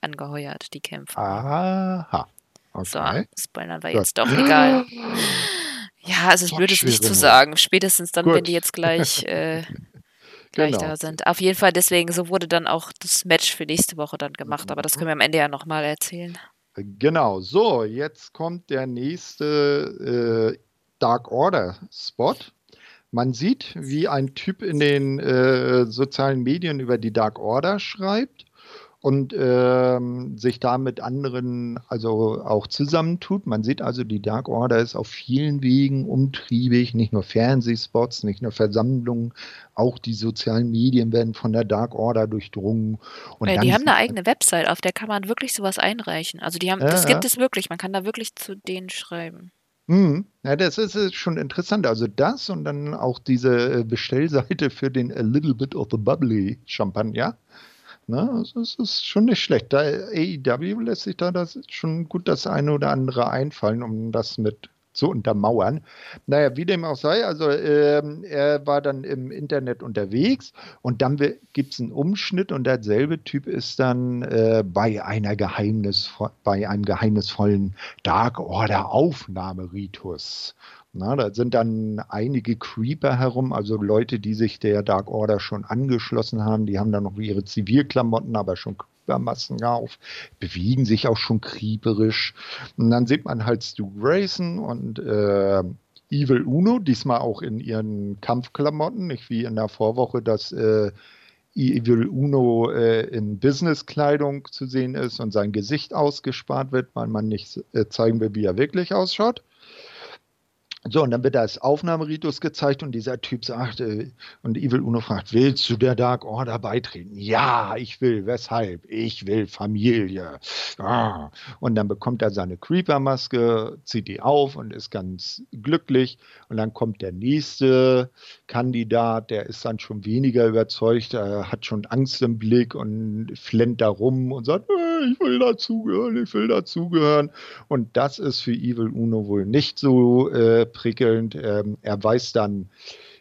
angeheuert, die Kämpfer. Aha. Okay. So, Spoilern war jetzt doch egal. Ja, also es blöd ist nicht zu sagen. Spätestens dann, Gut. wenn die jetzt gleich äh, gleich genau. da sind. Auf jeden Fall, deswegen, so wurde dann auch das Match für nächste Woche dann gemacht, aber das können wir am Ende ja nochmal erzählen. Genau, so, jetzt kommt der nächste äh, Dark Order Spot. Man sieht, wie ein Typ in den äh, sozialen Medien über die Dark Order schreibt und ähm, sich da mit anderen also auch zusammentut. Man sieht also, die Dark Order ist auf vielen Wegen umtriebig, nicht nur Fernsehspots, nicht nur Versammlungen, auch die sozialen Medien werden von der Dark Order durchdrungen. Und ja, die haben eine eigene Website, auf der kann man wirklich sowas einreichen. Also die haben, ja, das gibt es wirklich, man kann da wirklich zu denen schreiben. Mhm. Ja, das ist, ist, schon interessant. Also das und dann auch diese äh, Bestellseite für den A Little Bit of the Bubbly Champagner. Ne? Also es ist schon nicht schlecht. Da AEW lässt sich da das schon gut das eine oder andere einfallen, um das mit zu untermauern. Naja, wie dem auch sei, also ähm, er war dann im Internet unterwegs und dann gibt es einen Umschnitt und derselbe Typ ist dann äh, bei einer Geheimnis, bei einem geheimnisvollen Dark Order Aufnahmeritus. Na, da sind dann einige Creeper herum, also Leute, die sich der Dark Order schon angeschlossen haben. Die haben dann noch ihre Zivilklamotten, aber schon Creeper-Masken auf, bewegen sich auch schon creeperisch. Und dann sieht man halt Stu Grayson und äh, Evil Uno, diesmal auch in ihren Kampfklamotten, nicht wie in der Vorwoche, dass äh, Evil Uno äh, in Businesskleidung zu sehen ist und sein Gesicht ausgespart wird, weil man nicht äh, zeigen will, wie er wirklich ausschaut. So, und dann wird das Aufnahmeritus gezeigt und dieser Typ sagt, äh, und Evil Uno fragt, willst du der Dark Order beitreten? Ja, ich will. Weshalb? Ich will Familie. Ah. Und dann bekommt er seine Creeper-Maske, zieht die auf und ist ganz glücklich. Und dann kommt der nächste Kandidat, der ist dann schon weniger überzeugt, er hat schon Angst im Blick und flennt da rum und sagt, äh, ich will dazugehören, ich will dazugehören. Und das ist für Evil Uno wohl nicht so äh, prickelnd. Ähm, er weiß dann,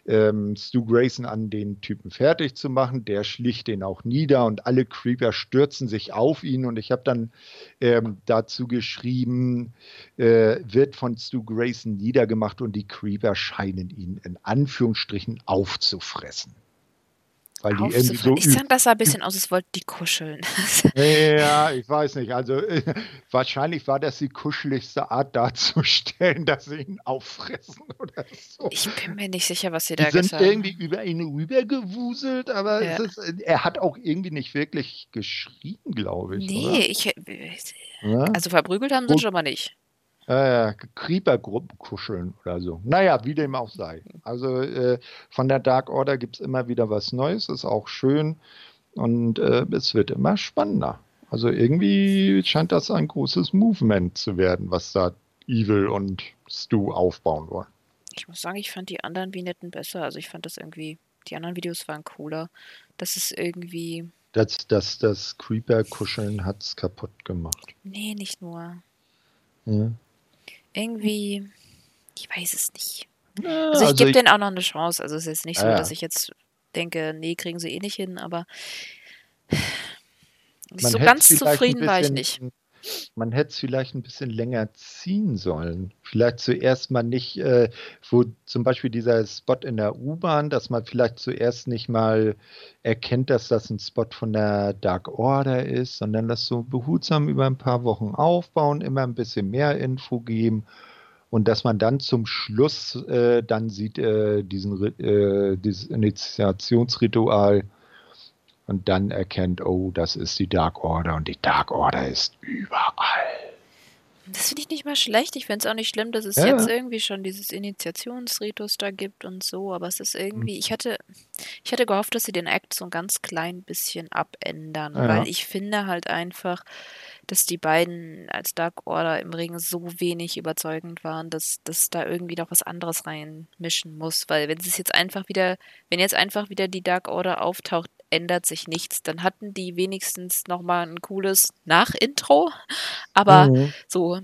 ähm, Stu Grayson an den Typen fertig zu machen. Der schlicht den auch nieder und alle Creeper stürzen sich auf ihn. Und ich habe dann ähm, dazu geschrieben, äh, wird von Stu Grayson niedergemacht und die Creeper scheinen ihn in Anführungsstrichen aufzufressen. Weil die irgendwie so ich fand, das sah ein bisschen aus, als wollten die kuscheln. ja, ich weiß nicht. Also äh, wahrscheinlich war das die kuscheligste Art darzustellen, dass sie ihn auffressen oder so. Ich bin mir nicht sicher, was sie da gesagt haben. sind irgendwie über ihn rübergewuselt, aber ja. ist, er hat auch irgendwie nicht wirklich geschrien, glaube ich. Nee, oder? ich. Äh? Also verprügelt haben sie schon mal nicht. Äh, Creeper-Gruppen kuscheln oder so. Naja, wie dem auch sei. Also äh, von der Dark Order gibt es immer wieder was Neues, ist auch schön und äh, es wird immer spannender. Also irgendwie scheint das ein großes Movement zu werden, was da Evil und Stu aufbauen wollen. Ich muss sagen, ich fand die anderen Vignetten besser. Also ich fand das irgendwie, die anderen Videos waren cooler. Das ist irgendwie. Das, das, das Creeper-Kuscheln hat es kaputt gemacht. Nee, nicht nur. Ja irgendwie, ich weiß es nicht. Ja, also ich also gebe denen auch noch eine Chance. Also es ist jetzt nicht so, ja. dass ich jetzt denke, nee, kriegen sie eh nicht hin, aber so ganz zufrieden war ich nicht. Man hätte es vielleicht ein bisschen länger ziehen sollen. Vielleicht zuerst mal nicht, äh, wo zum Beispiel dieser Spot in der U-Bahn, dass man vielleicht zuerst nicht mal erkennt, dass das ein Spot von der Dark Order ist, sondern das so behutsam über ein paar Wochen aufbauen, immer ein bisschen mehr Info geben und dass man dann zum Schluss äh, dann sieht, äh, diesen, äh, dieses Initiationsritual und dann erkennt, oh, das ist die Dark Order und die Dark Order ist überall. Das finde ich nicht mal schlecht. Ich finde es auch nicht schlimm, dass es ja. jetzt irgendwie schon dieses Initiationsritus da gibt und so, aber es ist irgendwie, ich hatte, ich hatte gehofft, dass sie den Act so ein ganz klein bisschen abändern, ja. weil ich finde halt einfach, dass die beiden als Dark Order im Ring so wenig überzeugend waren, dass, dass da irgendwie noch was anderes reinmischen muss. Weil wenn es jetzt einfach wieder, wenn jetzt einfach wieder die Dark Order auftaucht, ändert sich nichts. Dann hatten die wenigstens nochmal ein cooles Nach-Intro. Aber mhm. so.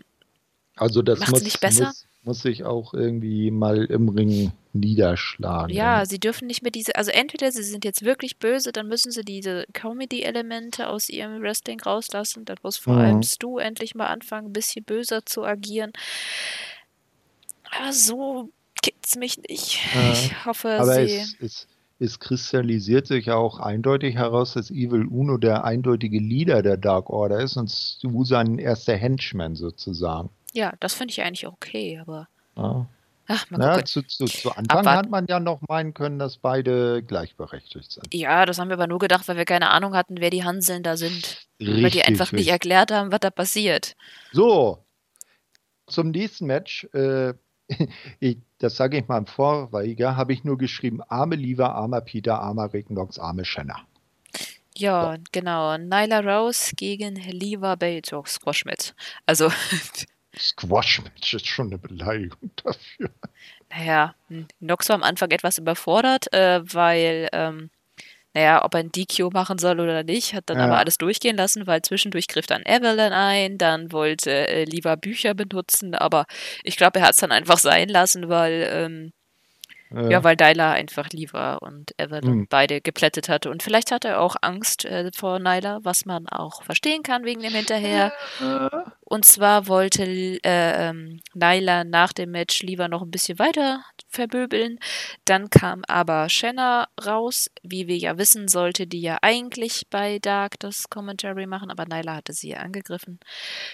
Also das muss, nicht besser. Muss, muss sich auch irgendwie mal im Ring niederschlagen. Ja, sie dürfen nicht mehr diese, also entweder sie sind jetzt wirklich böse, dann müssen sie diese Comedy-Elemente aus ihrem Wrestling rauslassen. Dann muss vor mhm. allem Stu endlich mal anfangen, ein bisschen böser zu agieren. Aber so gibt's mich nicht. Ja. Ich hoffe, aber sie. Es, es, es kristallisiert sich auch eindeutig heraus, dass Evil Uno der eindeutige Leader der Dark Order ist und Stu sein erster Henchman sozusagen. Ja, das finde ich eigentlich okay, aber. Ja. Ach, mal ja, zu, zu, zu, Anfang Abwarten. hat man ja noch meinen können, dass beide gleichberechtigt sind. Ja, das haben wir aber nur gedacht, weil wir keine Ahnung hatten, wer die Hanseln da sind. Richtig, weil die einfach richtig. nicht erklärt haben, was da passiert. So, zum nächsten Match. Äh, ich, das sage ich mal im Vorweiger, habe ich nur geschrieben, arme Liva, armer Peter, armer Rick Knox, arme Shanna. Ja, so. genau. Nyla Rose gegen Liva Bates, oh, Squash Match. Also Squash Match ist schon eine Beleidigung dafür. Naja, Nox war am Anfang etwas überfordert, äh, weil, ähm, naja, ob er ein DQ machen soll oder nicht, hat dann ja. aber alles durchgehen lassen, weil zwischendurch griff dann Evelyn ein, dann wollte äh, lieber Bücher benutzen, aber ich glaube, er hat es dann einfach sein lassen, weil ähm, ja. ja, weil Dyla einfach lieber und Evelyn hm. beide geplättet hatte. Und vielleicht hatte er auch Angst äh, vor Nyla, was man auch verstehen kann wegen dem Hinterher. Und zwar wollte äh, ähm, Nyla nach dem Match lieber noch ein bisschen weiter verböbeln. Dann kam aber Shanna raus, wie wir ja wissen, sollte die ja eigentlich bei Dark das Commentary machen, aber Nyla hatte sie ja angegriffen.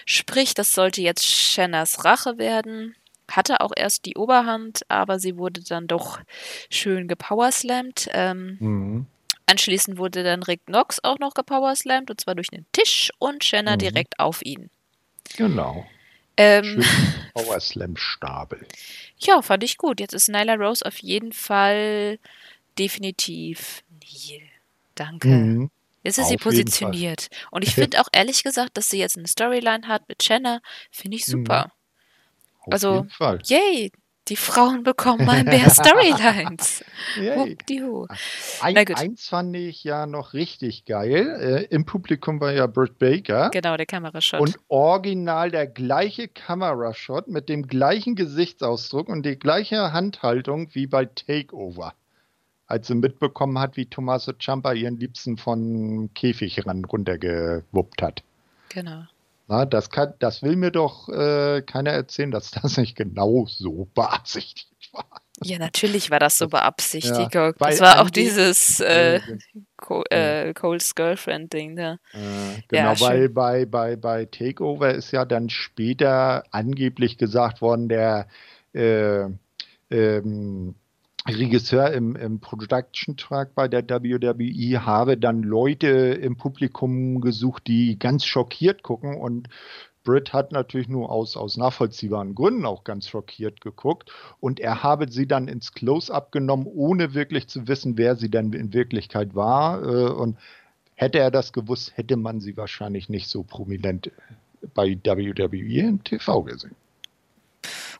Sprich, das sollte jetzt Shannas Rache werden hatte auch erst die Oberhand, aber sie wurde dann doch schön gepowerslammt. Ähm, mhm. Anschließend wurde dann Rick Knox auch noch gepowerslammt und zwar durch einen Tisch und Shanna mhm. direkt auf ihn. Genau. Ähm, Power Slam Stapel. Ja, fand ich gut. Jetzt ist Nyla Rose auf jeden Fall definitiv Neil. Danke. Mhm. Jetzt ist auf sie positioniert. Und ich finde auch ehrlich gesagt, dass sie jetzt eine Storyline hat mit Jenna, finde ich super. Mhm. Also, yay, die Frauen bekommen mal mehr Storylines. Ein, eins fand ich ja noch richtig geil. Äh, Im Publikum war ja Britt Baker. Genau, der Kamerashot. Und original der gleiche Kamerashot mit dem gleichen Gesichtsausdruck und die gleiche Handhaltung wie bei Takeover. Als sie mitbekommen hat, wie Tommaso Ciampa ihren Liebsten von Käfigrand runtergewuppt hat. Genau. Na, das, kann, das will mir doch äh, keiner erzählen, dass das nicht genau so beabsichtigt war. Ja, natürlich war das so beabsichtigt. Ja, das war auch dieses äh, Co äh, Cole's Girlfriend-Ding da. Äh, genau, ja, weil bei, bei, bei Takeover ist ja dann später angeblich gesagt worden, der äh, ähm, Regisseur im, im Production Track bei der WWE habe dann Leute im Publikum gesucht, die ganz schockiert gucken und Britt hat natürlich nur aus, aus nachvollziehbaren Gründen auch ganz schockiert geguckt und er habe sie dann ins Close-up genommen, ohne wirklich zu wissen, wer sie denn in Wirklichkeit war. Äh, und hätte er das gewusst, hätte man sie wahrscheinlich nicht so prominent bei WWE im TV gesehen.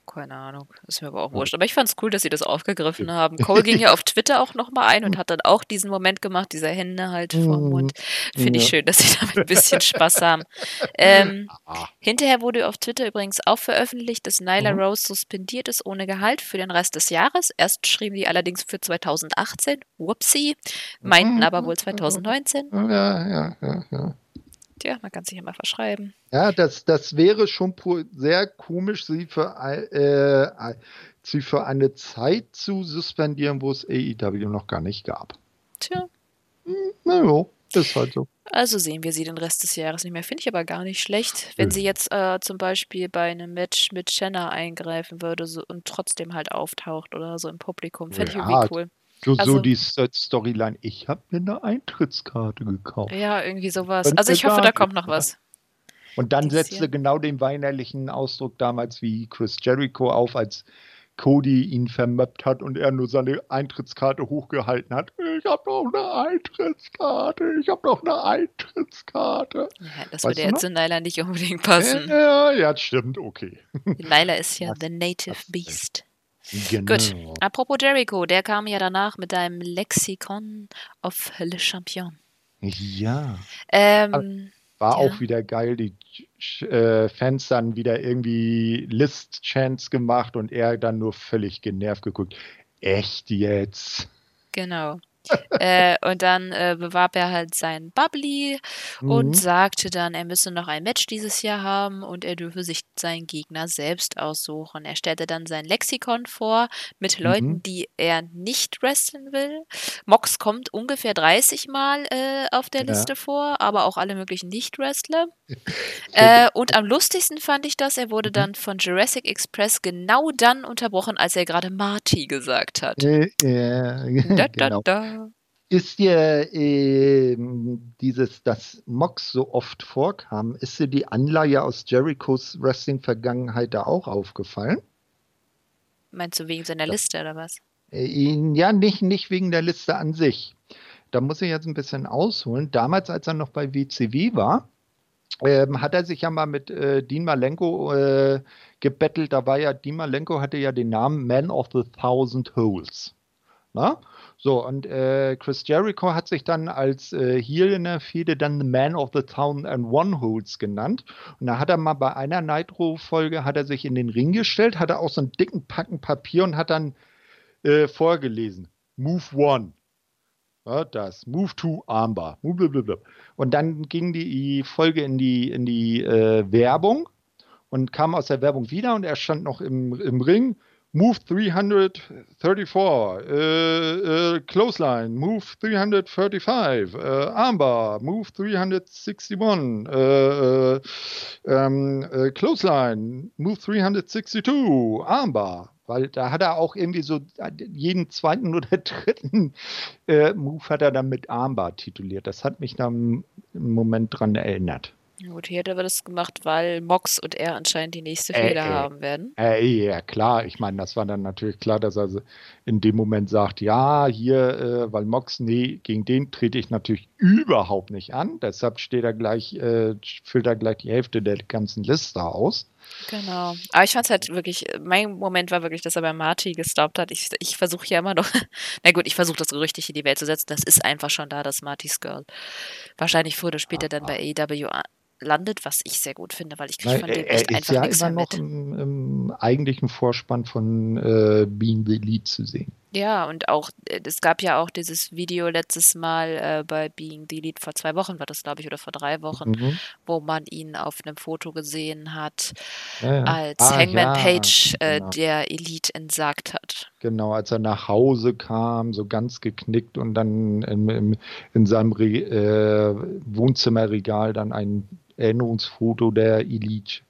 Keine Ahnung, ist mir aber auch wurscht. Aber ich fand es cool, dass sie das aufgegriffen haben. Cole ging ja auf Twitter auch nochmal ein und hat dann auch diesen Moment gemacht, dieser Hände halt vorm Mund. Finde ich schön, dass sie damit ein bisschen Spaß haben. Ähm, hinterher wurde auf Twitter übrigens auch veröffentlicht, dass Nyla mhm. Rose suspendiert ist ohne Gehalt für den Rest des Jahres. Erst schrieben die allerdings für 2018, whoopsie, meinten aber wohl 2019. Ja, ja, ja, ja. Tja, man kann sich immer verschreiben. Ja, das, das wäre schon sehr komisch, sie für, äh, sie für eine Zeit zu suspendieren, wo es AEW noch gar nicht gab. Tja. Hm, naja, ist halt so. Also sehen wir sie den Rest des Jahres nicht mehr. Finde ich aber gar nicht schlecht, wenn sie jetzt äh, zum Beispiel bei einem Match mit Shanna eingreifen würde so, und trotzdem halt auftaucht oder so im Publikum. Fände ja, ich irgendwie cool. So, also, so die Storyline, ich habe mir eine Eintrittskarte gekauft. Ja, irgendwie sowas. Und also ich hoffe, da kommt noch was. Und dann setzte genau den weinerlichen Ausdruck damals wie Chris Jericho auf, als Cody ihn vermöppt hat und er nur seine Eintrittskarte hochgehalten hat. Ich habe doch eine Eintrittskarte, ich habe doch eine Eintrittskarte. Ja, das weißt würde jetzt zu Nyla nicht unbedingt passen. Ja, ja, stimmt, okay. Nyla ist ja the native beast. Genau. Gut. Apropos Jericho, der kam ja danach mit einem Lexikon of Le Champion. Ja. Ähm, war ja. auch wieder geil, die äh, Fans dann wieder irgendwie List-Chants gemacht und er dann nur völlig genervt geguckt. Echt jetzt? Genau äh, und dann äh, bewarb er halt sein Bubbly mhm. und sagte dann, er müsse noch ein Match dieses Jahr haben und er dürfe sich seinen Gegner selbst aussuchen. Er stellte dann sein Lexikon vor mit Leuten, mhm. die er nicht wresteln will. Mox kommt ungefähr 30 Mal äh, auf der ja. Liste vor, aber auch alle möglichen Nicht-Wrestler. Äh, und am lustigsten fand ich das, er wurde mhm. dann von Jurassic Express genau dann unterbrochen, als er gerade Marty gesagt hat. Äh, ja, da, da, genau. da ist dir äh, dieses, dass Mox so oft vorkam, ist dir die Anleihe aus Jerichos Wrestling-Vergangenheit da auch aufgefallen? Meinst du wegen seiner Liste oder was? Äh, ja, nicht, nicht wegen der Liste an sich. Da muss ich jetzt ein bisschen ausholen. Damals, als er noch bei WCW war, ähm, hat er sich ja mal mit äh, Dean Malenko äh, gebettelt. Da war ja, Dean Malenko hatte ja den Namen Man of the Thousand Holes. Na? So, und äh, Chris Jericho hat sich dann als äh, Heel in der Fehde dann The Man of the Town and One Holds genannt. Und da hat er mal bei einer Nitro-Folge, hat er sich in den Ring gestellt, hatte auch so einen dicken Packen Papier und hat dann äh, vorgelesen. Move One. Das. Move to Armbar. Und dann ging die Folge in die, in die äh, Werbung und kam aus der Werbung wieder und er stand noch im, im Ring Move 334, uh, uh, clothesline, move 335, uh, armbar, move 361, uh, um, clothesline, move 362, armbar. Weil da hat er auch irgendwie so jeden zweiten oder dritten äh, Move hat er dann mit Armbar tituliert. Das hat mich dann im Moment dran erinnert. Gut, hier hat er das gemacht, weil Mox und er anscheinend die nächste Äh, Fehde äh, haben werden. Äh, ja, klar. Ich meine, das war dann natürlich klar, dass er in dem Moment sagt, ja, hier, äh, weil Mox, nee, gegen den trete ich natürlich überhaupt nicht an. Deshalb steht er gleich, äh, füllt er gleich die Hälfte der ganzen Liste aus. Genau. Aber ich fand es halt wirklich, mein Moment war wirklich, dass er bei Marty gestoppt hat. Ich, ich versuche ja immer noch, na gut, ich versuche das richtig in die Welt zu setzen. Das ist einfach schon da, dass Martys Girl wahrscheinlich früher oder später dann bei AEW landet, was ich sehr gut finde, weil ich kriege von dem echt ist einfach ja nichts immer mehr noch mit. im, im eigentlichen Vorspann von äh, Being the Lead zu sehen. Ja, und auch, äh, es gab ja auch dieses Video letztes Mal äh, bei Being the Lead vor zwei Wochen, war das, glaube ich, oder vor drei Wochen, Mhm. wo man ihn auf einem Foto gesehen hat, Ja, ja. als Ah, Hangman ja, Page äh, genau. der Elite entsagt hat. Genau, als er nach Hause kam, so ganz geknickt und dann im, im, in seinem Re äh, Wohnzimmerregal dann ein Erinnerungsfoto der Elite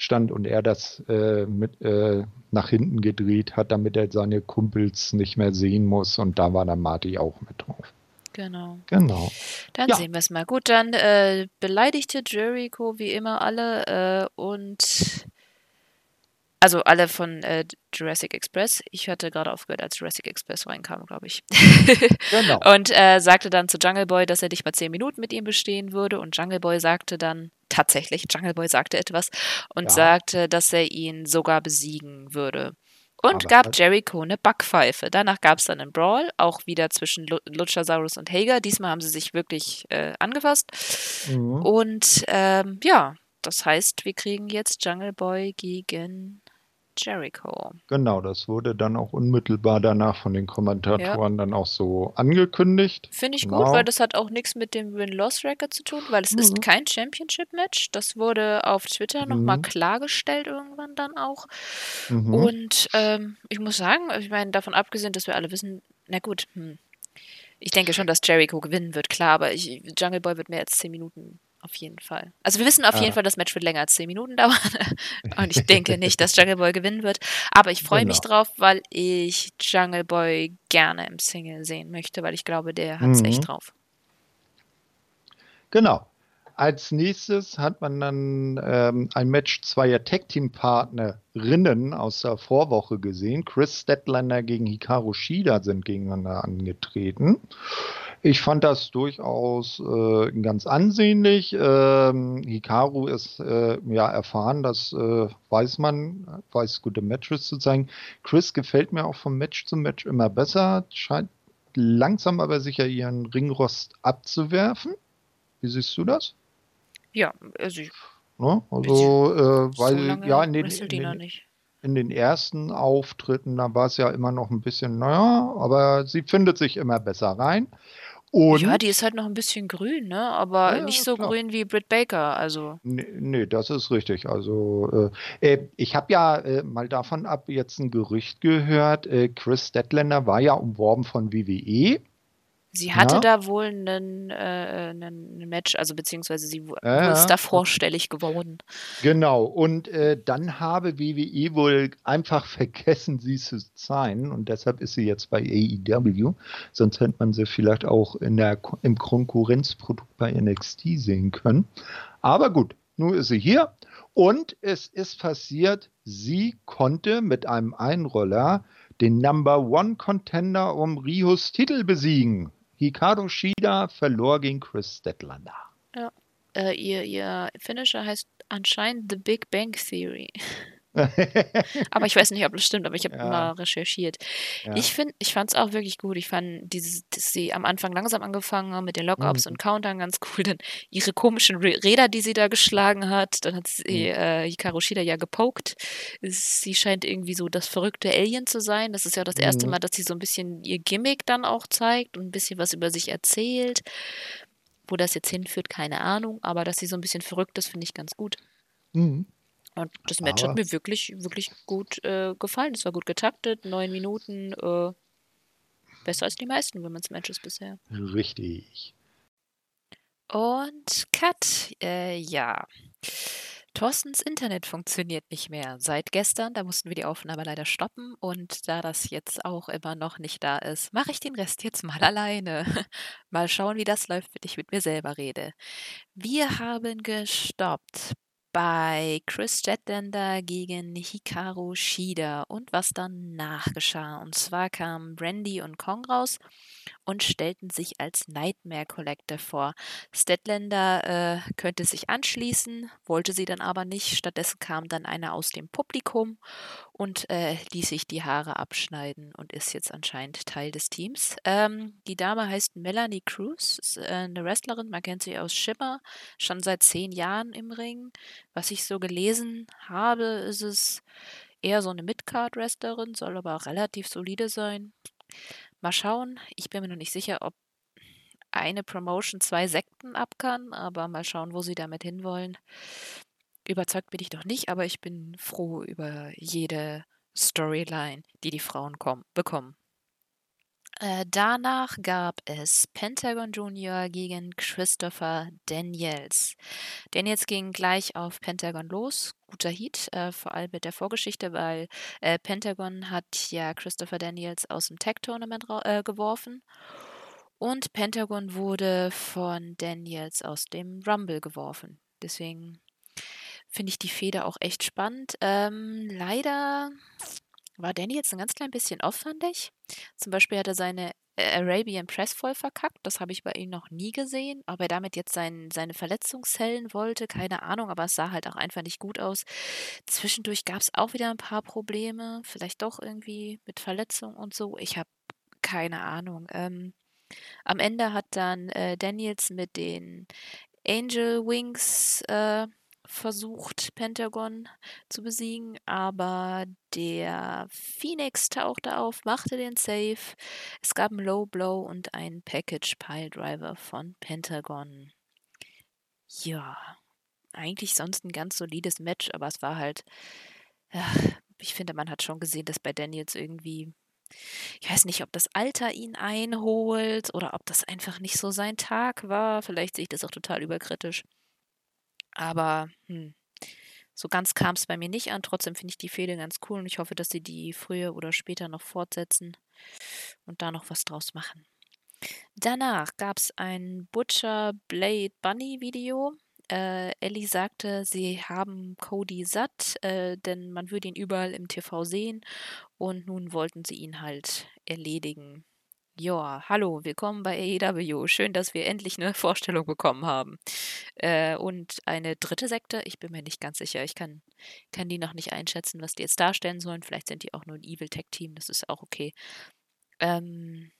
stand und er das äh, mit äh, nach hinten gedreht hat, damit er seine Kumpels nicht mehr sehen muss. Und da war dann Marty auch mit drauf. Genau. Genau. Dann Ja. sehen wir es mal. Gut, dann äh, beleidigte Jericho wie immer alle äh, und also alle von äh, Jurassic Express. Ich hatte gerade aufgehört, als Jurassic Express reinkam, glaube ich. Genau. und äh, sagte dann zu Jungle Boy, dass er nicht mal zehn Minuten mit ihm bestehen würde. Und Jungle Boy sagte dann tatsächlich, Jungle Boy sagte etwas und Ja. sagte, dass er ihn sogar besiegen würde. Und Aber gab Jericho eine Backpfeife. Danach gab es dann einen Brawl, auch wieder zwischen Lu Luchasaurus und Hager. Diesmal haben sie sich wirklich äh, angefasst. Mhm. Und ähm, ja, das heißt, wir kriegen jetzt Jungle Boy gegen Jericho. Genau, das wurde dann auch unmittelbar danach von den Kommentatoren dann auch so angekündigt. Finde ich Genau. gut, weil das hat auch nichts mit dem Win-Loss-Record zu tun, weil es ist Mhm. kein Championship-Match. Das wurde auf Twitter nochmal Mhm. klargestellt irgendwann dann auch. Mhm. Und ähm, ich muss sagen, ich meine, davon abgesehen, dass wir alle wissen, na gut, hm, ich denke schon, dass Jericho gewinnen wird, klar, aber ich, Jungle Boy wird mehr als 10 Minuten auf jeden Fall. Also wir wissen auf jeden Ah. Fall, das Match wird länger als 10 Minuten dauern. Und ich denke nicht, dass Jungle Boy gewinnen wird. Aber ich freue mich Genau. drauf, weil ich Jungle Boy gerne im Single sehen möchte, weil ich glaube, der hat es Mhm. echt drauf. Genau. Als nächstes hat man dann ähm, ein Match zweier Tag-Team-Partnerinnen aus der Vorwoche gesehen. Chris Statlander gegen Hikaru Shida sind gegeneinander angetreten. Ich fand das durchaus äh, ganz ansehnlich. Ähm, Hikaru ist äh, ja erfahren, das äh, weiß man, weiß gute Matches zu zeigen. Chris gefällt mir auch vom Match zu Match immer besser, scheint langsam aber sicher ihren Ringrost abzuwerfen. Wie siehst du das? Ja, also ich, Ne? Also, äh, weil so ja in den, in, den, nicht. in den ersten Auftritten, da war es ja immer noch ein bisschen, naja, aber sie findet sich immer besser rein. Und Ja, die ist halt noch ein bisschen grün, ne? Aber Ja, nicht so klar. grün wie Britt Baker. Also, Nee, nee, das ist richtig. Also, äh, äh, ich habe ja äh, mal davon ab jetzt ein Gerücht gehört. Äh, Chris Statlander war ja umworben von WWE. Sie hatte Ja. da wohl einen, äh, einen Match, also beziehungsweise sie wo ist da vorstellig geworden. Genau. Und äh, dann habe WWE wohl einfach vergessen, sie zu sein. Und deshalb ist sie jetzt bei AEW. Sonst hätte man sie vielleicht auch in der, im Konkurrenzprodukt bei NXT sehen können. Aber gut, nun ist sie hier. Und es ist passiert, sie konnte mit einem Einroller den Number One Contender um Rios Titel besiegen. Hikaru Shida verlor gegen Chris Statlander. Äh, ihr, ihr Finisher heißt anscheinend The Big Bang Theory. Aber ich weiß nicht, ob das stimmt, aber ich habe Ja. mal recherchiert. Ja. Ich finde, ich fand es auch wirklich gut. Ich fand, dieses, dass sie am Anfang langsam angefangen haben mit den Lockups Mhm. und Countern ganz cool. Dann ihre komischen Räder, die sie da geschlagen hat. Dann hat sie Mhm. äh, Hikaru Shida ja gepokt. Sie scheint irgendwie so das verrückte Alien zu sein. Das ist ja das erste Mhm. Mal, dass sie so ein bisschen ihr Gimmick dann auch zeigt und ein bisschen was über sich erzählt. Wo das jetzt hinführt, keine Ahnung. Aber dass sie so ein bisschen verrückt ist, finde ich ganz gut. Mhm. Und das Match Aber- hat mir wirklich, wirklich gut äh, gefallen. Es war gut getaktet, neun Minuten. Äh, besser als die meisten Women's Matches bisher. Richtig. Und Cut, äh, ja. Thorstens Internet funktioniert nicht mehr. Seit gestern, da mussten wir die Aufnahme leider stoppen und da das jetzt auch immer noch nicht da ist, mache ich den Rest jetzt mal alleine. mal schauen, wie das läuft, wenn ich mit mir selber rede. Wir haben gestoppt bei Chris Jetlander gegen Hikaru Shida und was dann nachgeschah. Und zwar kamen Brandy und Kong raus und stellten sich als Nightmare Collector vor. Statlander äh, könnte sich anschließen, wollte sie dann aber nicht. Stattdessen kam dann einer aus dem Publikum und äh, ließ sich die Haare abschneiden und ist jetzt anscheinend Teil des Teams. Ähm, die Dame heißt Melanie Cruz, ist äh, eine Wrestlerin, man kennt sie aus Shimmer, schon seit zehn Jahren im Ring. Was ich so gelesen habe, ist es eher so eine Midcard-Wrestlerin, soll aber auch relativ solide sein. Mal schauen. Ich bin mir noch nicht sicher, ob eine Promotion zwei Sekten ab kann, aber mal schauen, wo sie damit hinwollen. Überzeugt bin ich doch nicht, aber ich bin froh über jede Storyline, die die Frauen bekommen. Äh, danach gab es Pentagon Junior gegen Christopher Daniels. Daniels ging gleich auf Pentagon los. Guter Heat, äh, vor allem mit der Vorgeschichte, weil äh, Pentagon hat ja Christopher Daniels aus dem Tech-Tournament äh, geworfen. Und Pentagon wurde von Daniels aus dem Rumble geworfen. Deswegen finde ich die Feder auch echt spannend. Ähm, leider war Danny jetzt ein ganz klein bisschen aufwendig. Zum Beispiel hat er seine Arabian Press voll verkackt. Das habe ich bei ihm noch nie gesehen. Ob er damit jetzt sein, seine Verletzung zählen wollte, keine Ahnung, aber es sah halt auch einfach nicht gut aus. Zwischendurch gab es auch wieder ein paar Probleme. Vielleicht doch irgendwie mit Verletzung und so. Ich habe keine Ahnung. Ähm, am Ende hat dann äh, Daniels mit den Angel Wings äh, versucht, Pentagon zu besiegen, aber der Phoenix tauchte auf, machte den Save. Es gab einen Low Blow und einen Package Pile Driver von Pentagon. Ja, eigentlich sonst ein ganz solides Match, aber es war halt, ja, ich finde, man hat schon gesehen, dass bei Daniels irgendwie ich weiß nicht, ob das Alter ihn einholt oder ob das einfach nicht so sein Tag war. Vielleicht sehe ich das auch total überkritisch. Aber hm, so ganz kam es bei mir nicht an. Trotzdem finde ich die Fehde ganz cool und ich hoffe, dass sie die früher oder später noch fortsetzen und da noch was draus machen. Danach gab es ein Butcher Blade Bunny Video. Äh, Ellie sagte, sie haben Cody satt, äh, denn man würde ihn überall im TV sehen und nun wollten sie ihn halt erledigen. Ja, hallo, willkommen bei AEW. Schön, dass wir endlich eine Vorstellung bekommen haben. Äh, und eine dritte Sekte, ich bin mir nicht ganz sicher. Ich kann, kann die noch nicht einschätzen, was die jetzt darstellen sollen. Vielleicht sind die auch nur ein Evil Tech Team, das ist auch okay. Ähm,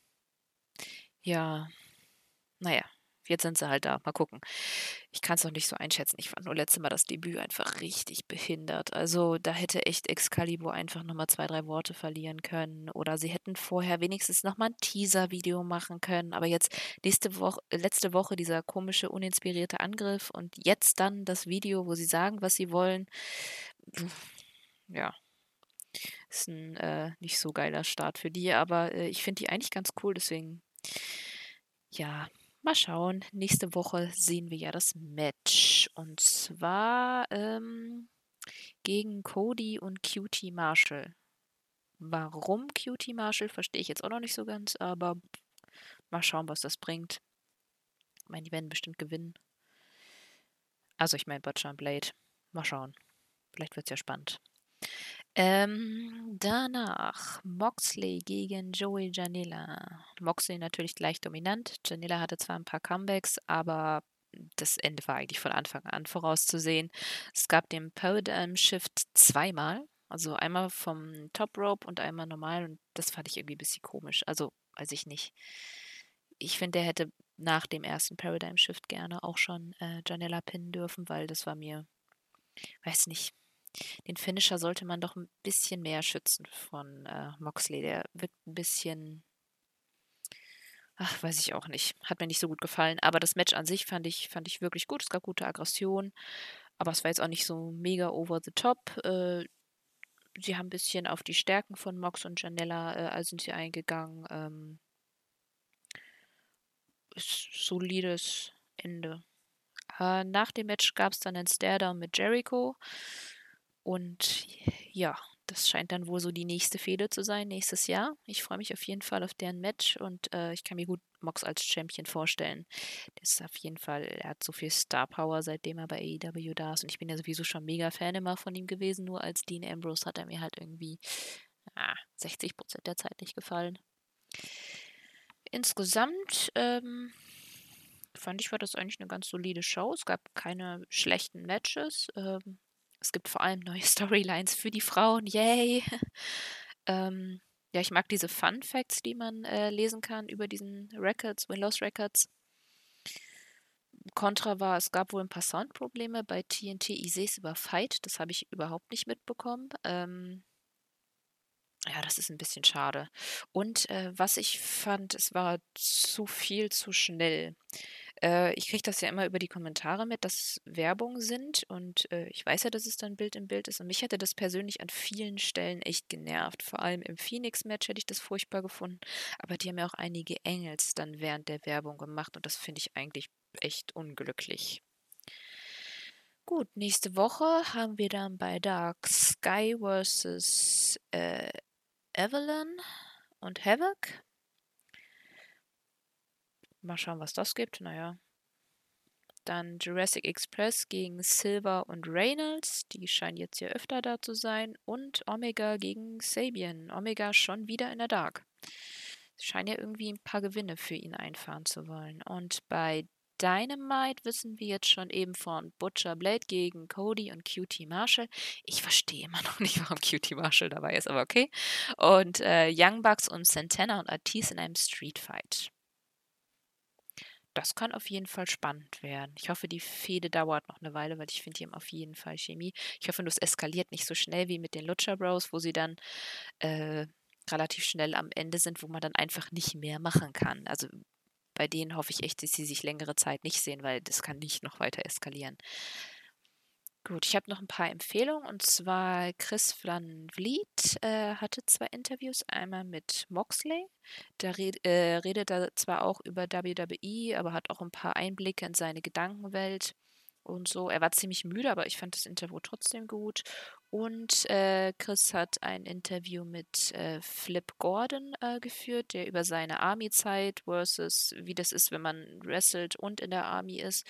ja, naja, Jetzt sind sie halt da. Mal gucken. Ich kann es noch nicht so einschätzen. Ich fand nur letztes Mal das Debüt einfach richtig behindert. Also da hätte echt Excalibur einfach nochmal zwei, drei Worte verlieren können. Oder sie hätten vorher wenigstens nochmal ein Teaser-Video machen können. Aber jetzt nächste Woche, letzte Woche dieser komische, uninspirierte Angriff und jetzt dann das Video, wo sie sagen, was sie wollen. Ja, ist ein äh, nicht so geiler Start für die, aber äh, ich finde die eigentlich ganz cool, deswegen ja, Mal schauen. Nächste Woche sehen wir ja das Match. Und zwar ähm, gegen Cody und Cutie Marshall. Warum Cutie Marshall, verstehe ich jetzt auch noch nicht so ganz, aber mal schauen, was das bringt. Ich meine, die werden bestimmt gewinnen. Also ich meine Butcher und Blade. Mal schauen. Vielleicht wird es ja spannend. Ähm, danach Moxley gegen Joey Janela. Moxley natürlich gleich dominant. Janela hatte zwar ein paar Comebacks, aber das Ende war eigentlich von Anfang an vorauszusehen. Es gab den Paradigm Shift zweimal. Also einmal vom Top Rope und einmal normal und das fand ich irgendwie ein bisschen komisch. Also, weiß ich nicht. Ich finde, er hätte nach dem ersten Paradigm Shift gerne auch schon äh, Janela pinnen dürfen, weil das war mir, weiß nicht, den Finisher sollte man doch ein bisschen mehr schützen von äh, Moxley. Der wirkt ein bisschen. Ach, weiß ich auch nicht. Hat mir nicht so gut gefallen. Aber das Match an sich fand ich, fand ich wirklich gut. Es gab gute Aggression. Aber es war jetzt auch nicht so mega over the top. Äh, sie haben ein bisschen auf die Stärken von Mox und Janella äh, sind sie eingegangen. Ähm, solides Ende. Äh, nach dem Match gab es dann einen Staredown mit Jericho. Und ja, das scheint dann wohl so die nächste Fehde zu sein nächstes Jahr. Ich freue mich auf jeden Fall auf deren Match und äh, ich kann mir gut Mox als Champion vorstellen. Der ist auf jeden Fall, er hat so viel Star Power, seitdem er bei AEW da ist. Und ich bin ja sowieso schon mega Fan immer von ihm gewesen. Nur als Dean Ambrose hat er mir halt irgendwie ah, 60 Prozent der Zeit nicht gefallen. Insgesamt ähm, fand ich, war das eigentlich eine ganz solide Show. Es gab keine schlechten Matches. Ähm, es gibt vor allem neue Storylines für die Frauen. Yay! ähm, ja, ich mag diese Fun Facts, die man äh, lesen kann über diesen Records, Windows Records. Contra war, es gab wohl ein paar Soundprobleme bei TNT. Ich sehe es über Fight, das habe ich überhaupt nicht mitbekommen. Ähm, ja, das ist ein bisschen schade. Und äh, was ich fand, es war zu viel zu schnell. Äh, ich kriege das ja immer über die Kommentare mit, dass Werbung sind und äh, ich weiß ja, dass es dann Bild im Bild ist und mich hätte das persönlich an vielen Stellen echt genervt. Vor allem im Phoenix-Match hätte ich das furchtbar gefunden, aber die haben ja auch einige Engels dann während der Werbung gemacht und das finde ich eigentlich echt unglücklich. Gut, nächste Woche haben wir dann bei Dark Sky vs. Äh, Evelyn und Havoc. Mal schauen, was das gibt. Naja. Dann Jurassic Express gegen Silver und Reynolds. Die scheinen jetzt hier öfter da zu sein. Und Omega gegen Sabian. Omega schon wieder in der Dark. Scheinen ja irgendwie ein paar Gewinne für ihn einfahren zu wollen. Und bei Dynamite wissen wir jetzt schon eben von Butcher Blade gegen Cody und QT Marshall. Ich verstehe immer noch nicht, warum QT Marshall dabei ist, aber okay. Und äh, Young Bucks und Santana und Artis in einem Street Fight. Das kann auf jeden Fall spannend werden. Ich hoffe, die Fehde dauert noch eine Weile, weil ich finde, die haben auf jeden Fall Chemie. Ich hoffe, es eskaliert nicht so schnell wie mit den Lucha Bros, wo sie dann äh, relativ schnell am Ende sind, wo man dann einfach nicht mehr machen kann. Also bei denen hoffe ich echt, dass sie sich längere Zeit nicht sehen, weil das kann nicht noch weiter eskalieren. Gut, ich habe noch ein paar Empfehlungen und zwar Chris Van Vliet äh, hatte zwei Interviews, einmal mit Moxley, da red, äh, redet er zwar auch über WWE, aber hat auch ein paar Einblicke in seine Gedankenwelt und so. Er war ziemlich müde, aber ich fand das Interview trotzdem gut. Und äh, Chris hat ein Interview mit äh, Flip Gordon äh, geführt, der über seine Army-Zeit versus wie das ist, wenn man wrestelt und in der Army ist,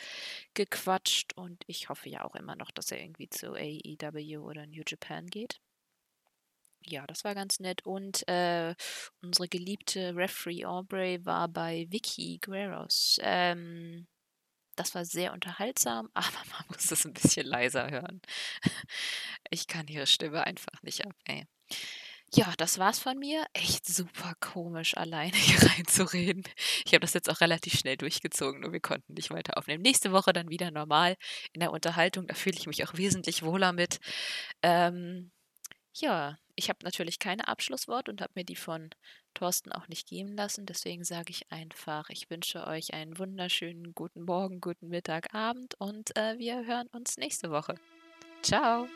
gequatscht. Und ich hoffe ja auch immer noch, dass er irgendwie zu AEW oder New Japan geht. Ja, das war ganz nett. Und äh, unsere geliebte Referee Aubrey war bei Vicky Guerreros. Ähm, das war sehr unterhaltsam, aber man muss es ein bisschen leiser hören. Ich kann ihre Stimme einfach nicht ab, ey. Ja, das war's von mir. Echt super komisch, alleine hier reinzureden. Ich habe das jetzt auch relativ schnell durchgezogen, nur wir konnten nicht weiter aufnehmen. Nächste Woche dann wieder normal in der Unterhaltung. Da fühle ich mich auch wesentlich wohler mit. Ähm, ja, ich habe natürlich keine Abschlusswort und habe mir die von Thorsten auch nicht geben lassen. Deswegen sage ich einfach, ich wünsche euch einen wunderschönen guten Morgen, guten Mittag, Abend und äh, wir hören uns nächste Woche. Ciao!